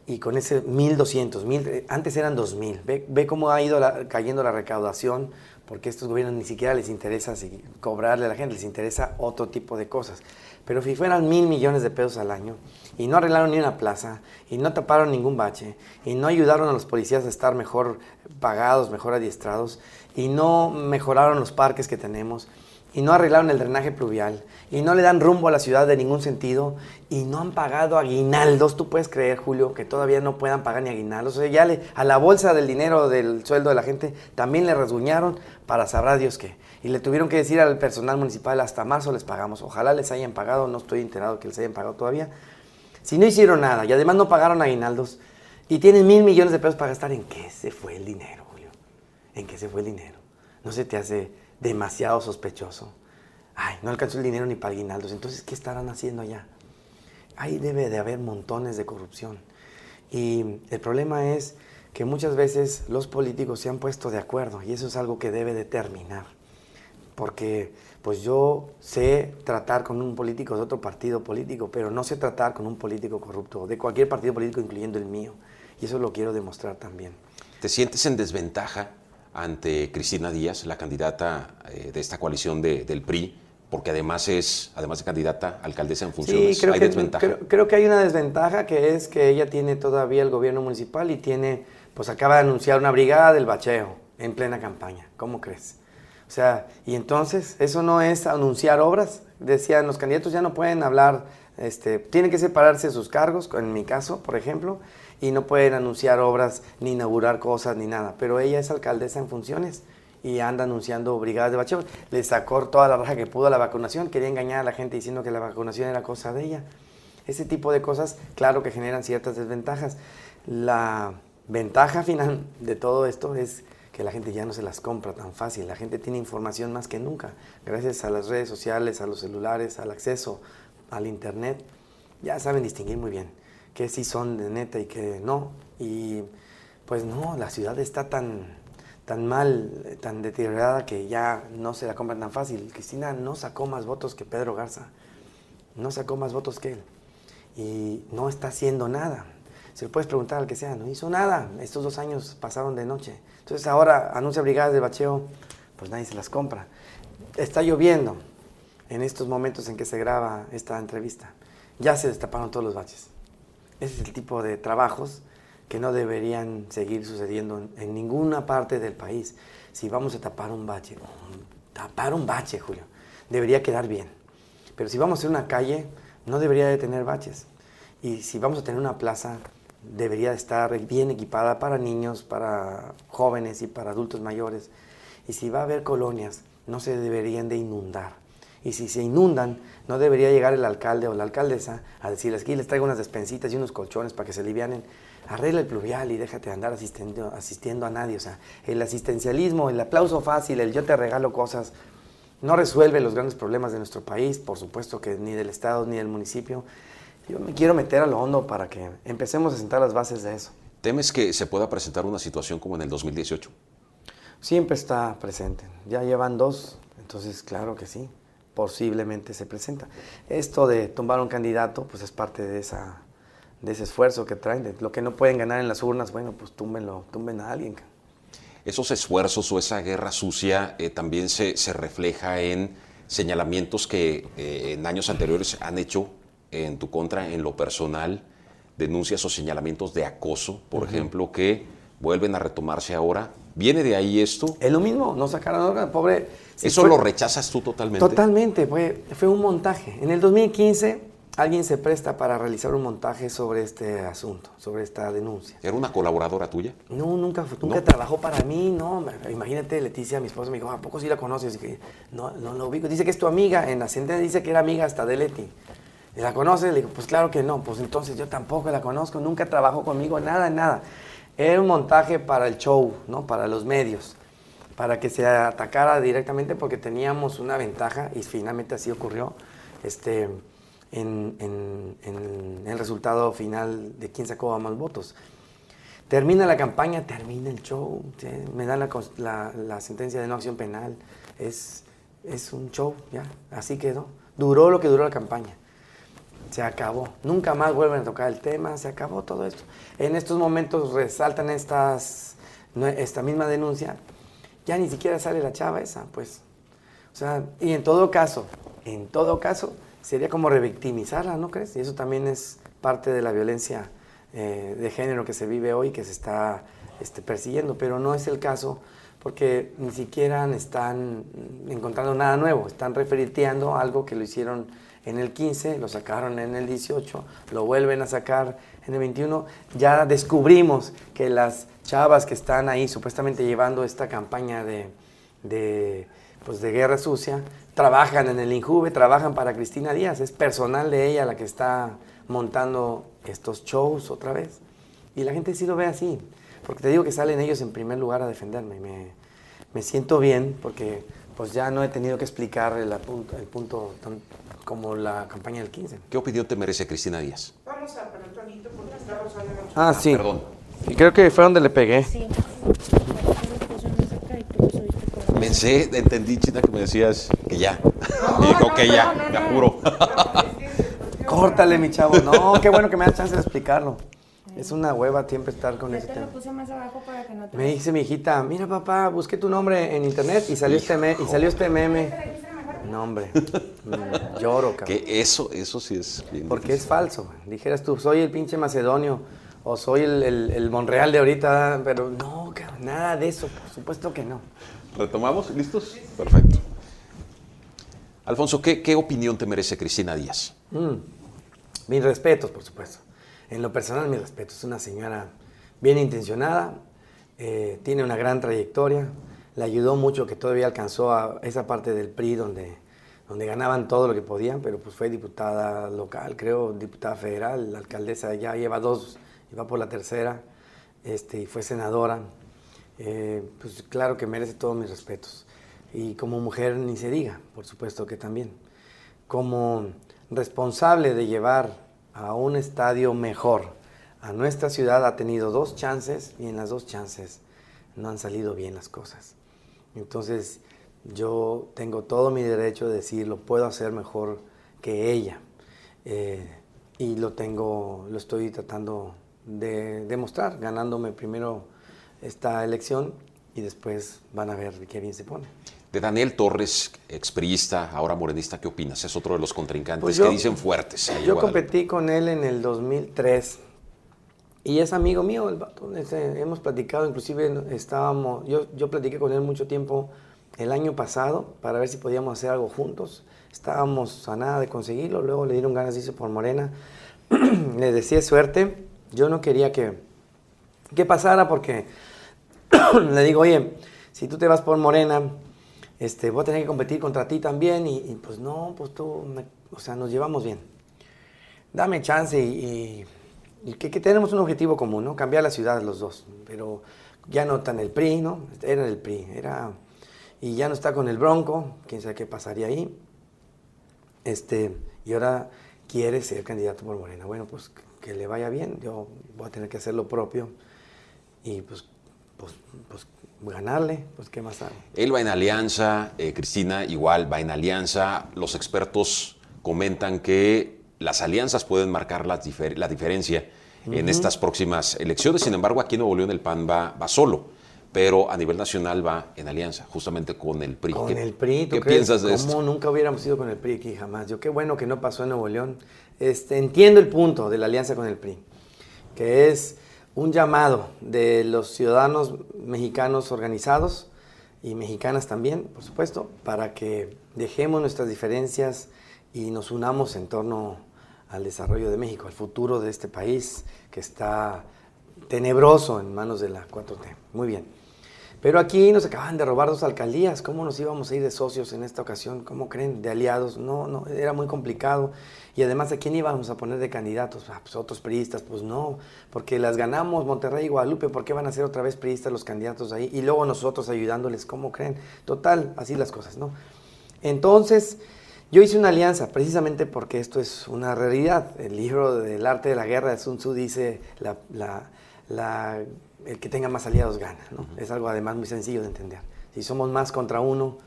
Y con ese 1.200, 1.000, antes eran 2.000. Ve, ve cómo ha ido cayendo la recaudación, porque a estos gobiernos ni siquiera les interesa cobrarle a la gente, les interesa otro tipo de cosas. Pero si fueran mil millones de pesos al año y no arreglaron ni una plaza y no taparon ningún bache y no ayudaron a los policías a estar mejor pagados, mejor adiestrados y no mejoraron los parques que tenemos y no arreglaron el drenaje pluvial y no le dan rumbo a la ciudad de ningún sentido y no han pagado aguinaldos. Tú puedes creer, Julio, que todavía no puedan pagar ni aguinaldos. O sea, ya le, a la bolsa del dinero del sueldo de la gente también le rasguñaron para sabrá Dios qué. Y le tuvieron que decir al personal municipal, hasta marzo les pagamos. Ojalá les hayan pagado, no estoy enterado que les hayan pagado todavía. Si no hicieron nada y además no pagaron aguinaldos y tienen mil millones de pesos para gastar, ¿en qué se fue el dinero, Julio? ¿En qué se fue el dinero? No se te hace demasiado sospechoso. Ay, no alcanzó el dinero ni para aguinaldos. Entonces, ¿qué estarán haciendo allá? Ahí debe de haber montones de corrupción. Y el problema es que muchas veces los políticos se han puesto de acuerdo y eso es algo que debe de terminar. porque pues yo sé tratar con un político de otro partido político, pero no sé tratar con un político corrupto, de cualquier partido político, incluyendo el mío. Y eso lo quiero demostrar también. ¿Te sientes en desventaja ante Cristina Díaz, la candidata eh, de esta coalición del PRI? Porque además es, además de candidata, alcaldesa en funciones. Sí, creo ¿Hay que, desventaja? Creo, creo, que hay una desventaja que es que ella tiene todavía el gobierno municipal y tiene, pues acaba de anunciar una brigada del bacheo en plena campaña. ¿Cómo crees? O sea, y entonces, eso no es anunciar obras. Decían, los candidatos ya no pueden hablar, este, tienen que separarse de sus cargos, en mi caso, por ejemplo, y no pueden anunciar obras, ni inaugurar cosas, ni nada. Pero ella es alcaldesa en funciones y anda anunciando brigadas de bacheo. Le sacó toda la raja que pudo a la vacunación, quería engañar a la gente diciendo que la vacunación era cosa de ella. Ese tipo de cosas, claro que generan ciertas desventajas. La ventaja final de todo esto es que la gente ya no se las compra tan fácil. La gente tiene información más que nunca, gracias a las redes sociales, a los celulares, al acceso al internet. Ya saben distinguir muy bien qué sí son de neta y qué no. Y pues no, la ciudad está tan, tan mal, tan deteriorada que ya no se la compran tan fácil. Cristina no sacó más votos que Pedro Garza, no sacó más votos que él y no está haciendo nada. Se le puedes preguntar al que sea, no hizo nada. Estos dos años pasaron de noche. Entonces ahora anuncia brigadas de bacheo, pues nadie se las compra. Está lloviendo en estos momentos en que se graba esta entrevista. Ya se destaparon todos los baches. Ese es el tipo de trabajos que no deberían seguir sucediendo en, ninguna parte del país. Si vamos a tapar un bache, tapar un bache, Julio, debería quedar bien. Pero si vamos a hacer una calle, no debería de tener baches. Y si vamos a tener una plaza, debería estar bien equipada para niños, para jóvenes y para adultos mayores. Y si va a haber colonias, no se deberían de inundar. Y si se inundan, no debería llegar el alcalde o la alcaldesa a decirles, aquí les traigo unas despensitas y unos colchones para que se alivianen. Arregla el pluvial y déjate andar asistiendo, asistiendo a nadie. O sea, el asistencialismo, el aplauso fácil, el yo te regalo cosas, no resuelve los grandes problemas de nuestro país, por supuesto que ni del Estado ni del municipio. Yo me quiero meter a lo hondo para que empecemos a sentar las bases de eso. ¿Temes que se pueda presentar una situación como en el 2018? Siempre está presente. Ya llevan dos, entonces claro que sí, posiblemente se presenta. Esto de tumbar un candidato, pues es parte de, esa, de ese esfuerzo que traen. De lo que no pueden ganar en las urnas, bueno, pues túmbenlo, tumben a alguien. Esos esfuerzos o esa guerra sucia eh, también se, se, refleja en señalamientos que eh, en años anteriores han hecho en tu contra en lo personal, denuncias o señalamientos de acoso, por uh -huh. ejemplo, que vuelven a retomarse ahora. ¿Viene de ahí esto? Es lo mismo, no sacaron órgano, pobre. ¿Eso fue, lo rechazas tú totalmente? Totalmente, fue, fue un montaje. En el 2015 alguien se presta para realizar un montaje sobre este asunto, sobre esta denuncia. ¿Era una colaboradora tuya? No, nunca, nunca ¿No? trabajó para mí, no. Imagínate, Leticia, mi esposa, me dijo, ¿a poco sí la conoces? Que, no, no lo ubico. Dice que es tu amiga, en la sentencia dice que era amiga hasta de Leti. ¿Y la conoces? Le digo, pues claro que no, pues entonces yo tampoco la conozco, nunca trabajó conmigo, nada, nada. Era un montaje para el show, ¿no? Para los medios, para que se atacara directamente porque teníamos una ventaja y finalmente así ocurrió este, en, en, en el resultado final de quién sacó más votos. Termina la campaña, termina el show, ¿sí? me dan la, la, la, sentencia de no acción penal, es, es un show, ya, así quedó. Duró lo que duró la campaña se acabó. Nunca más vuelven a tocar el tema, se acabó todo esto. En estos momentos resaltan estas, esta misma denuncia, ya ni siquiera sale la chava esa, pues. O sea, y en todo caso, en todo caso, sería como revictimizarla, ¿no crees? Y eso también es parte de la violencia eh, de género que se vive hoy, que se está este, persiguiendo, pero no es el caso porque ni siquiera están encontrando nada nuevo, están referiteando algo que lo hicieron en el 15, lo sacaron en el 18, lo vuelven a sacar en el 21. Ya descubrimos que las chavas que están ahí supuestamente llevando esta campaña de, de, pues de guerra sucia, trabajan en el Injuve, trabajan para Cristina Díaz, es personal de ella la que está montando estos shows otra vez. Y la gente sí lo ve así, porque te digo que salen ellos en primer lugar a defenderme. Me, me siento bien porque pues ya no he tenido que explicar el, punto, el punto como la campaña del 15. ¿Qué opinión te merece Cristina Díaz? Vamos a parar tantito porque está Ah, sí. Ah, perdón. Y creo que fue donde le pegué. Sí. pensé, entendí, China, que me decías que ya. y dijo que ya, me apuro. Córtale, mi chavo. No, qué bueno que me da chance de explicarlo. Es una hueva siempre estar con te lo tema. puse más abajo para que no te... Me dice mi hijita, mira papá, busqué tu nombre en internet y salió este, me- y salió este meme. No, hombre, mm, lloro, cabrón. Que eso, eso sí es bien Porque difícil. es falso. Dijeras tú, soy el pinche macedonio o soy el, el- el Monreal de ahorita, pero no, cabrón, nada de eso, por supuesto que no. ¿Retomamos? ¿Listos? Perfecto. Alfonso, ¿qué, qué opinión te merece Cristina Díaz? Mm. Mis respetos, por supuesto. En lo personal, mis respetos. Es una señora bien intencionada, eh, tiene una gran trayectoria, le ayudó mucho que todavía alcanzó a esa parte del PRI donde, donde ganaban todo lo que podían, pero pues fue diputada local, creo, diputada federal, la alcaldesa ya lleva dos, va por la tercera, este, y fue senadora. Eh, pues claro que merece todos mis respetos. Y como mujer ni se diga, por supuesto que también como responsable de llevar a un estadio mejor a nuestra ciudad ha tenido dos chances y en las dos chances no han salido bien las cosas. Entonces yo tengo todo mi derecho de decir lo puedo hacer mejor que ella Eh, y lo tengo, lo estoy tratando de demostrar, ganándome primero esta elección y después van a ver qué bien se pone. De Daniel Torres, expriista, ahora morenista, ¿qué opinas? Es otro de los contrincantes Pues que yo- dicen fuertes. en Yo competí con él en el 2003 y es amigo mío, el vato, este, hemos platicado, inclusive estábamos, yo, yo platiqué con él mucho tiempo el año pasado para ver si podíamos hacer algo juntos. Estábamos a nada de conseguirlo, luego le dieron ganas de irse por Morena. le decía suerte, yo no quería que, que pasara porque le digo, oye, si tú te vas por Morena, este, voy a tener que competir contra ti también y, pues no, pues tú, o sea, nos llevamos bien. Dame chance y que, que tenemos un objetivo común, ¿no? Cambiar la ciudad los dos, pero ya no tan el PRI, ¿no? Era el PRI, era... Y ya no está con el Bronco, quién sabe qué pasaría ahí. Este, y ahora quiere ser candidato por Morena. Bueno, pues que le vaya bien, yo voy a tener que hacer lo propio y pues, pues, pues ganarle, pues qué más hago. Él va en alianza, eh, Cristina igual va en alianza. Los expertos comentan que las alianzas pueden marcar las difer- la diferencia en estas próximas elecciones. Sin embargo, aquí en Nuevo León el PAN va, va solo, pero a nivel nacional va en alianza, justamente con el PRI. Con ¿Qué- el PRI, ¿tú ¿Qué crees? piensas de ¿Cómo esto? nunca hubiéramos ido con el PRI aquí jamás? Yo qué bueno que no pasó en Nuevo León. Este, entiendo el punto de la alianza con el PRI, que es un llamado de los ciudadanos mexicanos organizados y mexicanas también, por supuesto, para que dejemos nuestras diferencias y nos unamos en torno al desarrollo de México, al futuro de este país que está tenebroso en manos de la 4T. Muy bien. Pero aquí nos acaban de robar dos alcaldías. ¿Cómo nos íbamos a ir de socios en esta ocasión? ¿Cómo creen? De aliados. No, no, era muy complicado. Y además, ¿a quién íbamos a poner de candidatos? Ah, pues otros priistas. Pues no, porque las ganamos Monterrey y Guadalupe. ¿Por qué van a ser otra vez priistas los candidatos ahí? Y luego nosotros ayudándoles. ¿Cómo creen? Total, así las cosas, ¿no? Entonces, yo hice una alianza precisamente porque esto es una realidad. El libro del arte de la guerra de Sun Tzu dice la, la- la- el que tenga más aliados gana. ¿no? Es algo además muy sencillo de entender. Si somos más contra uno,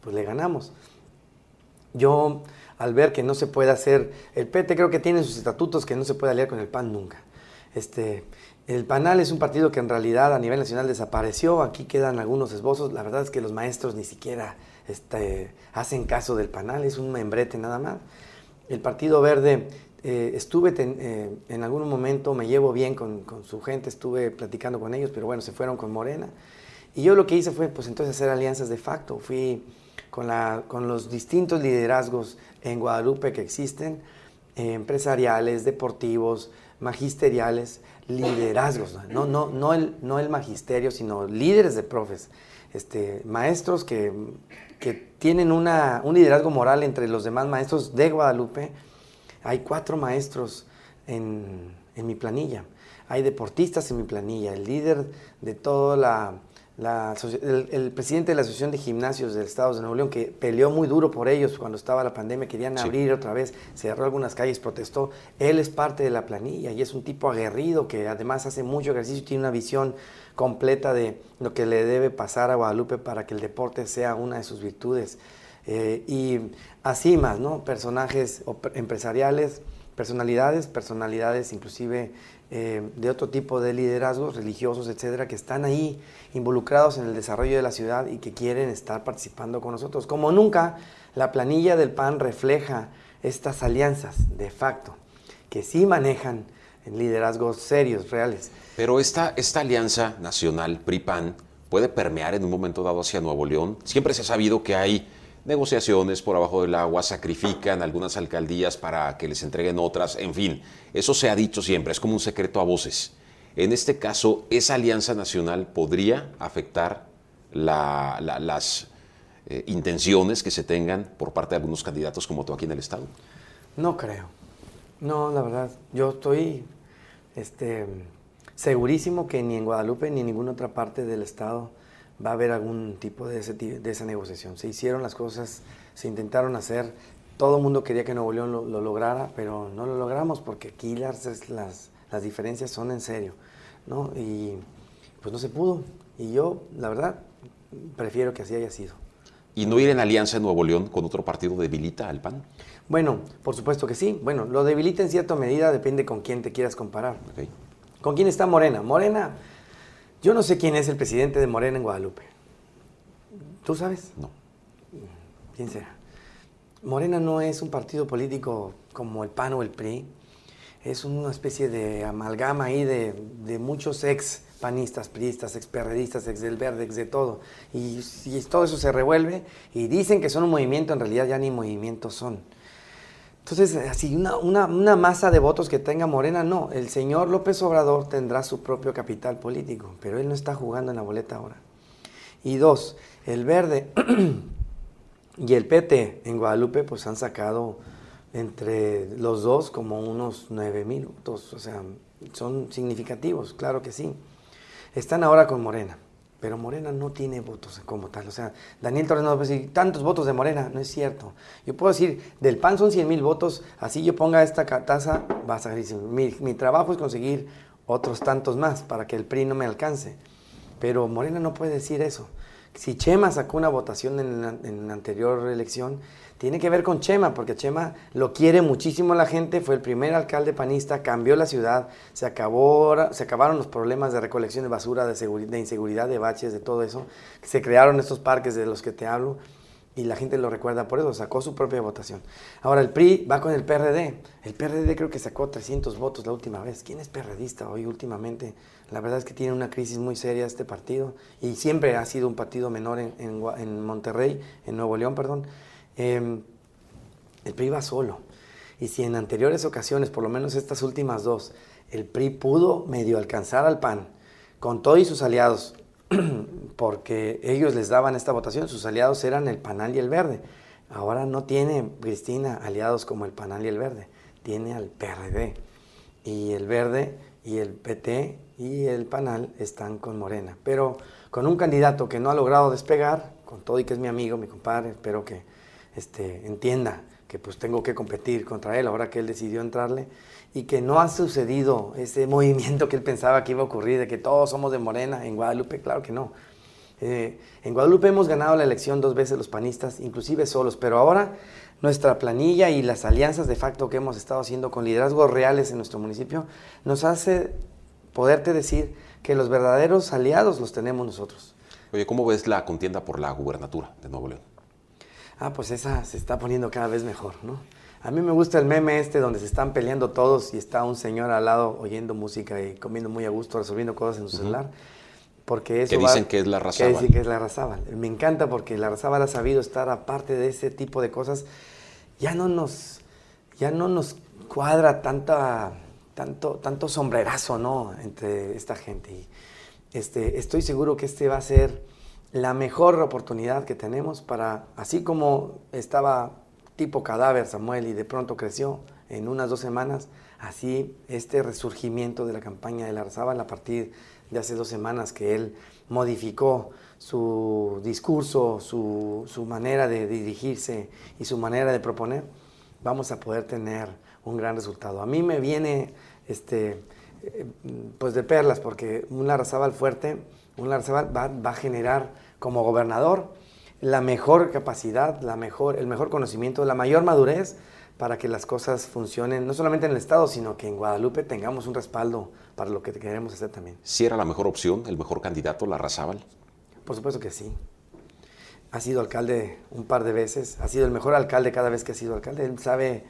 pues le ganamos. Yo, al ver que no se puede hacer, el PT creo que tiene sus estatutos que no se puede aliar con el PAN nunca. Este, el PANAL es un partido que en realidad a nivel nacional desapareció, aquí quedan algunos esbozos, la verdad es que los maestros ni siquiera este, hacen caso del PANAL, es un membrete nada más. El Partido Verde, eh, estuve ten- eh, en algún momento, me llevo bien con, con su gente, estuve platicando con ellos, pero bueno, se fueron con Morena. Y yo lo que hice fue, pues entonces, hacer alianzas de facto. Fui con, la, con los distintos liderazgos en Guadalupe que existen, eh, empresariales, deportivos, magisteriales, liderazgos, no, no, no, el, no el magisterio, sino líderes de profes, este, maestros que, que tienen una, un liderazgo moral entre los demás maestros de Guadalupe. Hay cuatro maestros en, en mi planilla, hay deportistas en mi planilla, el líder de toda la, el, presidente de la Asociación de Gimnasios del Estado de Nuevo León, que peleó muy duro por ellos cuando estaba la pandemia, querían abrir otra vez, cerró algunas calles, protestó. Él es parte de la planilla y es un tipo aguerrido que además hace mucho ejercicio y tiene una visión completa de lo que le debe pasar a Guadalupe para que el deporte sea una de sus virtudes. Eh, y así más, ¿no? Personajes empresariales, personalidades, personalidades inclusive eh, de otro tipo de liderazgos religiosos, etcétera, que están ahí involucrados en el desarrollo de la ciudad y que quieren estar participando con nosotros. Como nunca, la planilla del PAN refleja estas alianzas de facto, que sí manejan liderazgos serios, reales. Pero esta, esta alianza nacional PRI-PAN puede permear en un momento dado hacia Nuevo León. Siempre se ha sabido que hay negociaciones por abajo del agua, sacrifican algunas alcaldías para que les entreguen otras, en fin, eso se ha dicho siempre, es como un secreto a voces. En este caso, ¿esa alianza nacional podría afectar las eh, intenciones que se tengan por parte de algunos candidatos como tú aquí en el Estado? No creo. No, la verdad, yo estoy este, segurísimo que ni en Guadalupe ni en ninguna otra parte del Estado va a haber algún tipo de, ese, de esa negociación. Se hicieron las cosas, se intentaron hacer, todo el mundo quería que Nuevo León lo, lograra, pero no lo logramos porque aquí las, las, las, diferencias son en serio, ¿no? Y pues no se pudo. Y yo, la verdad, prefiero que así haya sido. ¿Y no ir en alianza en Nuevo León con otro partido debilita al PAN? Bueno, por supuesto que sí. Bueno, lo debilita en cierta medida, depende con quién te quieras comparar. ¿Con quién está Morena? Morena yo no sé quién es el presidente de Morena en Guadalupe. ¿Tú sabes? No. ¿Quién será? Morena no es un partido político como el PAN o el PRI. Es una especie de amalgama ahí de, muchos ex panistas, priistas, ex perredistas, ex del verde, ex de todo. Y, y todo eso se revuelve y dicen que son un movimiento, en realidad ya ni movimientos son. Entonces, así, una, una, masa de votos que tenga Morena, no. El señor López Obrador tendrá su propio capital político, pero él no está jugando en la boleta ahora. Y dos, el verde y el PT en Guadalupe, pues han sacado entre los dos como unos 9 mil votos. O sea, son significativos, claro que sí. Están ahora con Morena. Pero Morena no tiene votos como tal. O sea, Daniel Torres no puede decir tantos votos de Morena. No es cierto. Yo puedo decir, del PAN son 100 mil votos, así yo ponga esta tasa, vas a decir, mi, mi trabajo es conseguir otros tantos más para que el PRI no me alcance. Pero Morena no puede decir eso. Si Chema sacó una votación en en la anterior elección, tiene que ver con Chema, porque Chema lo quiere muchísimo la gente, fue el primer alcalde panista, cambió la ciudad, se, acabó, se acabaron los problemas de recolección de basura, de, de inseguridad, de baches, de todo eso. Se crearon estos parques de los que te hablo y la gente lo recuerda por eso, sacó su propia votación. Ahora el PRI va con el PRD. El PRD creo que sacó 300 votos la última vez. ¿Quién es PRDista hoy últimamente? La verdad es que tiene una crisis muy seria este partido y siempre ha sido un partido menor en, en, en Monterrey, en Nuevo León, perdón. Em, el PRI va solo. Y si en anteriores ocasiones, por lo menos estas últimas dos, el PRI pudo medio alcanzar al PAN con todos y sus aliados, porque ellos les daban esta votación, sus aliados eran el PANAL y el Verde. Ahora no tiene Cristina aliados como el PANAL y el Verde, tiene al PRD. Y el Verde y el PT y el PANAL están con Morena. Pero con un candidato que no ha logrado despegar, con todo y que es mi amigo, mi compadre, espero que este, entienda que pues tengo que competir contra él ahora que él decidió entrarle y que no ha sucedido ese movimiento que él pensaba que iba a ocurrir, de que todos somos de Morena en Guadalupe, claro que no. Eh, en Guadalupe hemos ganado la elección dos veces los panistas, inclusive solos, pero ahora nuestra planilla y las alianzas de facto que hemos estado haciendo con liderazgos reales en nuestro municipio nos hace poderte decir que los verdaderos aliados los tenemos nosotros. Oye, ¿cómo ves la contienda por la gubernatura de Nuevo León? Ah, pues esa se está poniendo cada vez mejor, ¿no? A mí me gusta el meme este donde se están peleando todos y está un señor al lado oyendo música y comiendo muy a gusto, resolviendo cosas en su celular. Porque eso que dicen que es la Razábal. Que dicen que es la Razábal. Me encanta porque la Razábal ha sabido estar aparte de ese tipo de cosas. Ya no nos, ya no nos cuadra tanta, tanto, tanto sombrerazo, ¿no? Entre esta gente. Y este, estoy seguro que este va a ser la mejor oportunidad que tenemos para, así como estaba tipo cadáver Samuel y de pronto creció, en unas dos semanas, así este resurgimiento de la campaña de Larzábal a partir de hace dos semanas que él modificó su discurso, su, su manera de dirigirse y su manera de proponer, vamos a poder tener un gran resultado. A mí me viene este, eh, pues de perlas, porque un Larzábal fuerte, un Larzábal va, va, a generar como gobernador la mejor capacidad, la mejor, el mejor conocimiento, la mayor madurez para que las cosas funcionen, no solamente en el Estado, sino que en Guadalupe tengamos un respaldo para lo que queremos hacer también. ¿Si era la mejor opción, el mejor candidato, Larrazábal? Por supuesto que sí. Ha sido alcalde un par de veces, ha sido el mejor alcalde cada vez que ha sido alcalde. Él sabe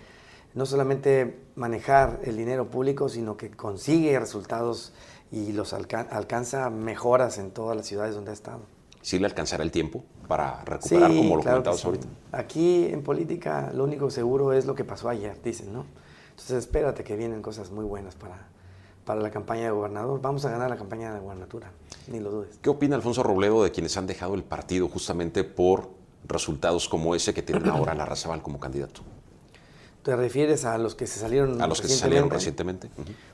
no solamente manejar el dinero público, sino que consigue resultados y los alcanza mejoras en todas las ciudades donde ha estado. ¿Sí le alcanzará el tiempo para recuperar como lo claro comentabas ahorita? Aquí en política lo único seguro es lo que pasó ayer, dicen, ¿no? Entonces espérate que vienen cosas muy buenas para, para la campaña de gobernador. Vamos a ganar la campaña de gubernatura, ni lo dudes. ¿Qué opina Alfonso Robledo de quienes han dejado el partido justamente por resultados como ese que tienen ahora la Razabal como candidato? ¿Te refieres a los que se salieron A los que se salieron recientemente.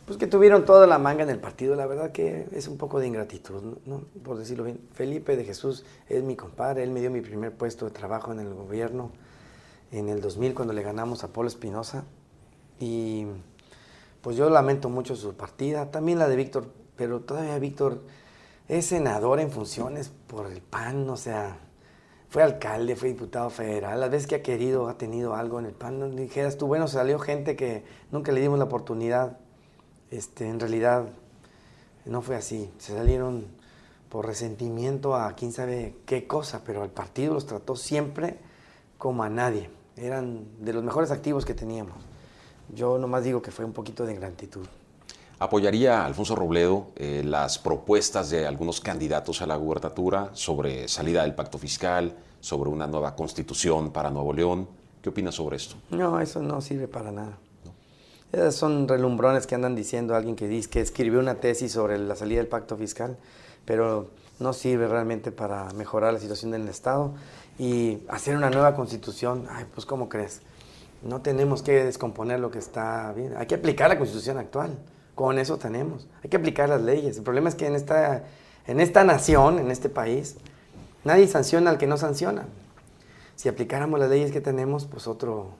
Pues que tuvieron toda la manga en el partido. La verdad que es un poco de ingratitud, ¿no? por decirlo bien. Felipe de Jesús es mi compadre. Él me dio mi primer puesto de trabajo en el gobierno en el 2000 cuando le ganamos a Polo Espinosa. Y pues yo lamento mucho su partida, también la de Víctor, pero todavía Víctor es senador en funciones por el PAN, o sea, fue alcalde, fue diputado federal, las veces que ha querido, ha tenido algo en el PAN, no dijeras tú, bueno, salió gente que nunca le dimos la oportunidad, este, en realidad no fue así, se salieron por resentimiento a quién sabe qué cosa, pero el partido los trató siempre como a nadie, eran de los mejores activos que teníamos. Yo nomás digo que fue un poquito de gratitud. ¿Apoyaría Alfonso Robledo eh, las propuestas de algunos candidatos a la gubernatura sobre salida del pacto fiscal, sobre una nueva constitución para Nuevo León? ¿Qué opinas sobre esto? No, eso no sirve para nada. Esas son relumbrones que andan diciendo alguien que dice que escribió una tesis sobre la salida del pacto fiscal, pero no sirve realmente para mejorar la situación del Estado y hacer una nueva constitución. Ay, pues ¿cómo crees? No tenemos que descomponer lo que está bien. Hay que aplicar la constitución actual. Con eso tenemos. Hay que aplicar las leyes. El problema es que en esta, en esta nación, en este país, nadie sanciona al que no sanciona. Si aplicáramos las leyes que tenemos, pues otro,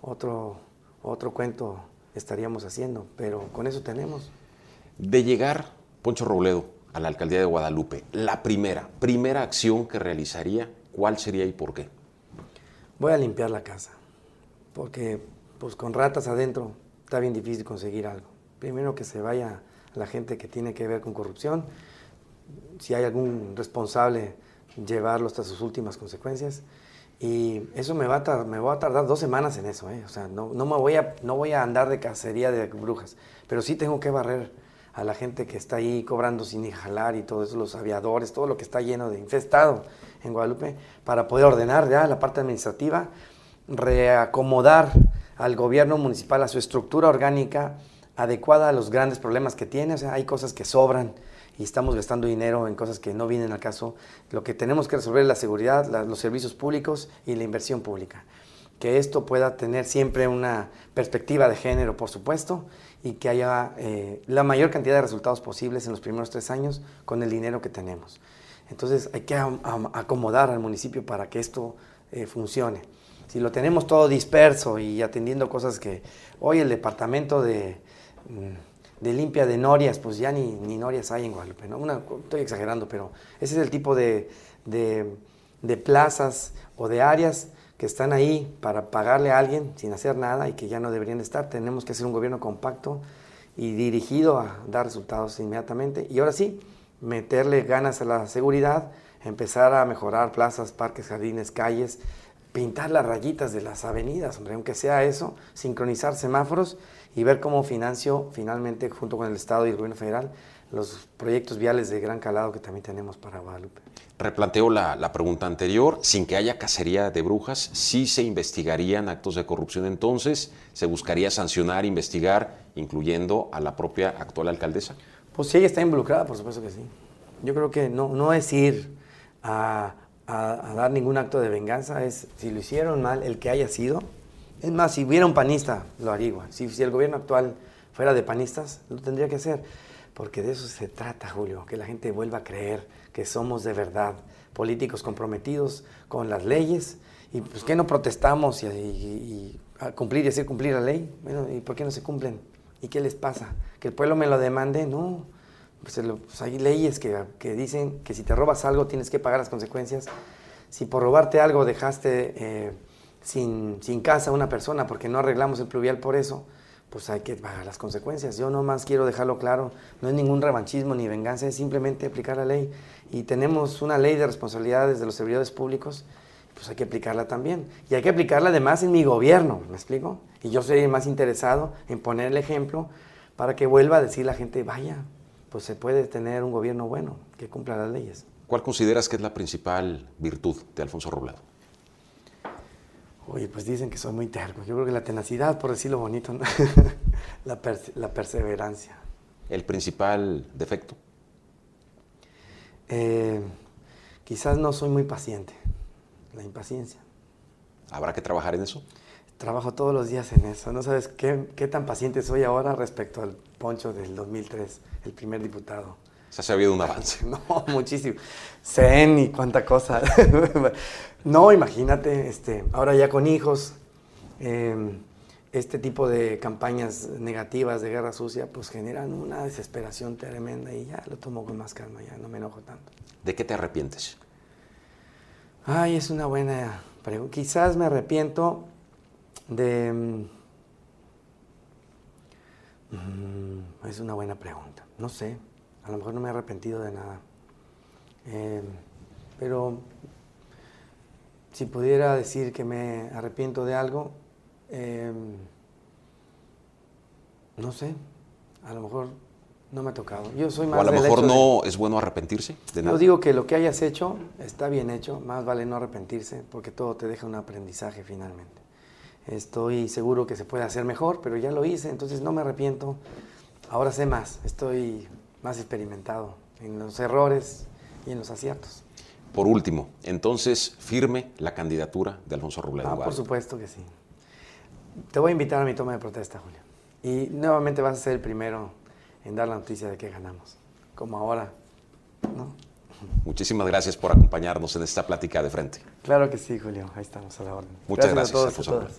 otro, otro cuento estaríamos haciendo. Pero con eso tenemos. De llegar, Poncho Robledo, a la alcaldía de Guadalupe, la primera, primera acción que realizaría, ¿cuál sería y por qué? Voy a limpiar la casa porque pues con ratas adentro está bien difícil conseguir algo. Primero que se vaya la gente que tiene que ver con corrupción, si hay algún responsable, llevarlo hasta sus últimas consecuencias. Y eso me va a, tardar, me va a tardar dos semanas en eso, ¿eh? o sea, no, no, me voy a, no voy a andar de cacería de brujas, pero sí tengo que barrer a la gente que está ahí cobrando sin jalar y todo eso, los aviadores, todo lo que está lleno de infestado en Guadalupe, para poder ordenar ya la parte administrativa reacomodar al gobierno municipal a su estructura orgánica adecuada a los grandes problemas que tiene. O sea, hay cosas que sobran y estamos gastando dinero en cosas que no vienen al caso. Lo que tenemos que resolver es la seguridad, los servicios públicos y la inversión pública. Que esto pueda tener siempre una perspectiva de género, por supuesto, y que haya eh, la mayor cantidad de resultados posibles en los primeros tres años con el dinero que tenemos. Entonces hay que acomodar al municipio para que esto eh, funcione si lo tenemos todo disperso y atendiendo cosas que hoy el departamento de, de limpia de norias, pues ya ni, ni norias hay en Guadalupe, ¿no? Estoy exagerando, pero ese es el tipo de, de, plazas o de áreas que están ahí para pagarle a alguien sin hacer nada y que ya no deberían de estar. Tenemos que hacer un gobierno compacto y dirigido a dar resultados inmediatamente. Y ahora sí, meterle ganas a la seguridad, empezar a mejorar plazas, parques, jardines, calles, pintar las rayitas de las avenidas, hombre, aunque sea eso, sincronizar semáforos y ver cómo financio finalmente, junto con el Estado y el Gobierno Federal, los proyectos viales de gran calado que también tenemos para Guadalupe. Replanteo la, la, pregunta anterior, sin que haya cacería de brujas, ¿sí se investigarían actos de corrupción entonces? ¿Se buscaría sancionar, investigar, incluyendo a la propia actual alcaldesa? Pues si ella está involucrada, por supuesto que sí. Yo creo que no, no es ir a a, dar ningún acto de venganza, es si lo hicieron mal, el que haya sido, Es más, si hubiera un panista, lo haría. Si, si el gobierno actual fuera de panistas, lo tendría que hacer. Porque de eso se trata, Julio, que la gente vuelva a creer que somos de verdad políticos comprometidos con las leyes. Y pues, ¿qué no protestamos y, y- y cumplir y hacer cumplir la ley? Bueno, ¿y por qué no se cumplen? ¿Y qué les pasa? ¿Que el pueblo me lo demande? No. Pues, pues, hay leyes que, que dicen que si te robas algo tienes que pagar las consecuencias. Si por robarte algo dejaste eh, sin, sin casa a una persona porque no arreglamos el pluvial por eso, pues hay que pagar las consecuencias. Yo nomás quiero dejarlo claro, no es ningún revanchismo ni venganza, es simplemente aplicar la ley. Y tenemos una ley de responsabilidades de los servidores públicos, pues hay que aplicarla también. Y hay que aplicarla además en mi gobierno, ¿me explico? Y yo soy el más interesado en poner el ejemplo para que vuelva a decir la gente, vaya, pues se puede tener un gobierno bueno, que cumpla las leyes. ¿Cuál consideras que es la principal virtud de Alfonso Robledo? Oye, pues dicen que soy muy terco. Yo creo que la tenacidad, por decirlo bonito, ¿no? la, perse- la perseverancia. ¿El principal defecto? Eh, quizás no soy muy paciente, la impaciencia. ¿Habrá que trabajar en eso? Trabajo todos los días en eso. No sabes qué, qué tan paciente soy ahora respecto al Poncho del 2003, el primer diputado. O sea, se ha habido un avance. No, muchísimo. Zen y cuánta cosa. no, imagínate, este, ahora ya con hijos, eh, este tipo de campañas negativas de guerra sucia, pues generan una desesperación tremenda y ya lo tomo con más calma, ya no me enojo tanto. ¿De qué te arrepientes? Ay, es una buena pregunta. Quizás me arrepiento de... mm, es una buena pregunta. No sé. A lo mejor no me he arrepentido de nada. Eh, pero si pudiera decir que me arrepiento de algo, eh, no sé. A lo mejor no me ha tocado. Yo soy más ¿O a lo mejor de- no es bueno arrepentirse de nada? yo digo que lo que hayas hecho está bien hecho, más vale no arrepentirse, porque todo te deja un aprendizaje finalmente. Estoy seguro que se puede hacer mejor, pero ya lo hice, entonces no me arrepiento. Ahora sé más, estoy más experimentado en los errores y en los aciertos. Por último, entonces, firme la candidatura de Alfonso Robledo. Ah, por supuesto que sí. Te voy a invitar a mi toma de protesta, Julio. Y nuevamente vas a ser el primero en dar la noticia de que ganamos, como ahora, ¿no? Muchísimas gracias por acompañarnos en esta plática de frente. Claro que sí, Julio. Ahí estamos a la orden. Muchas gracias, todos a. Robledo.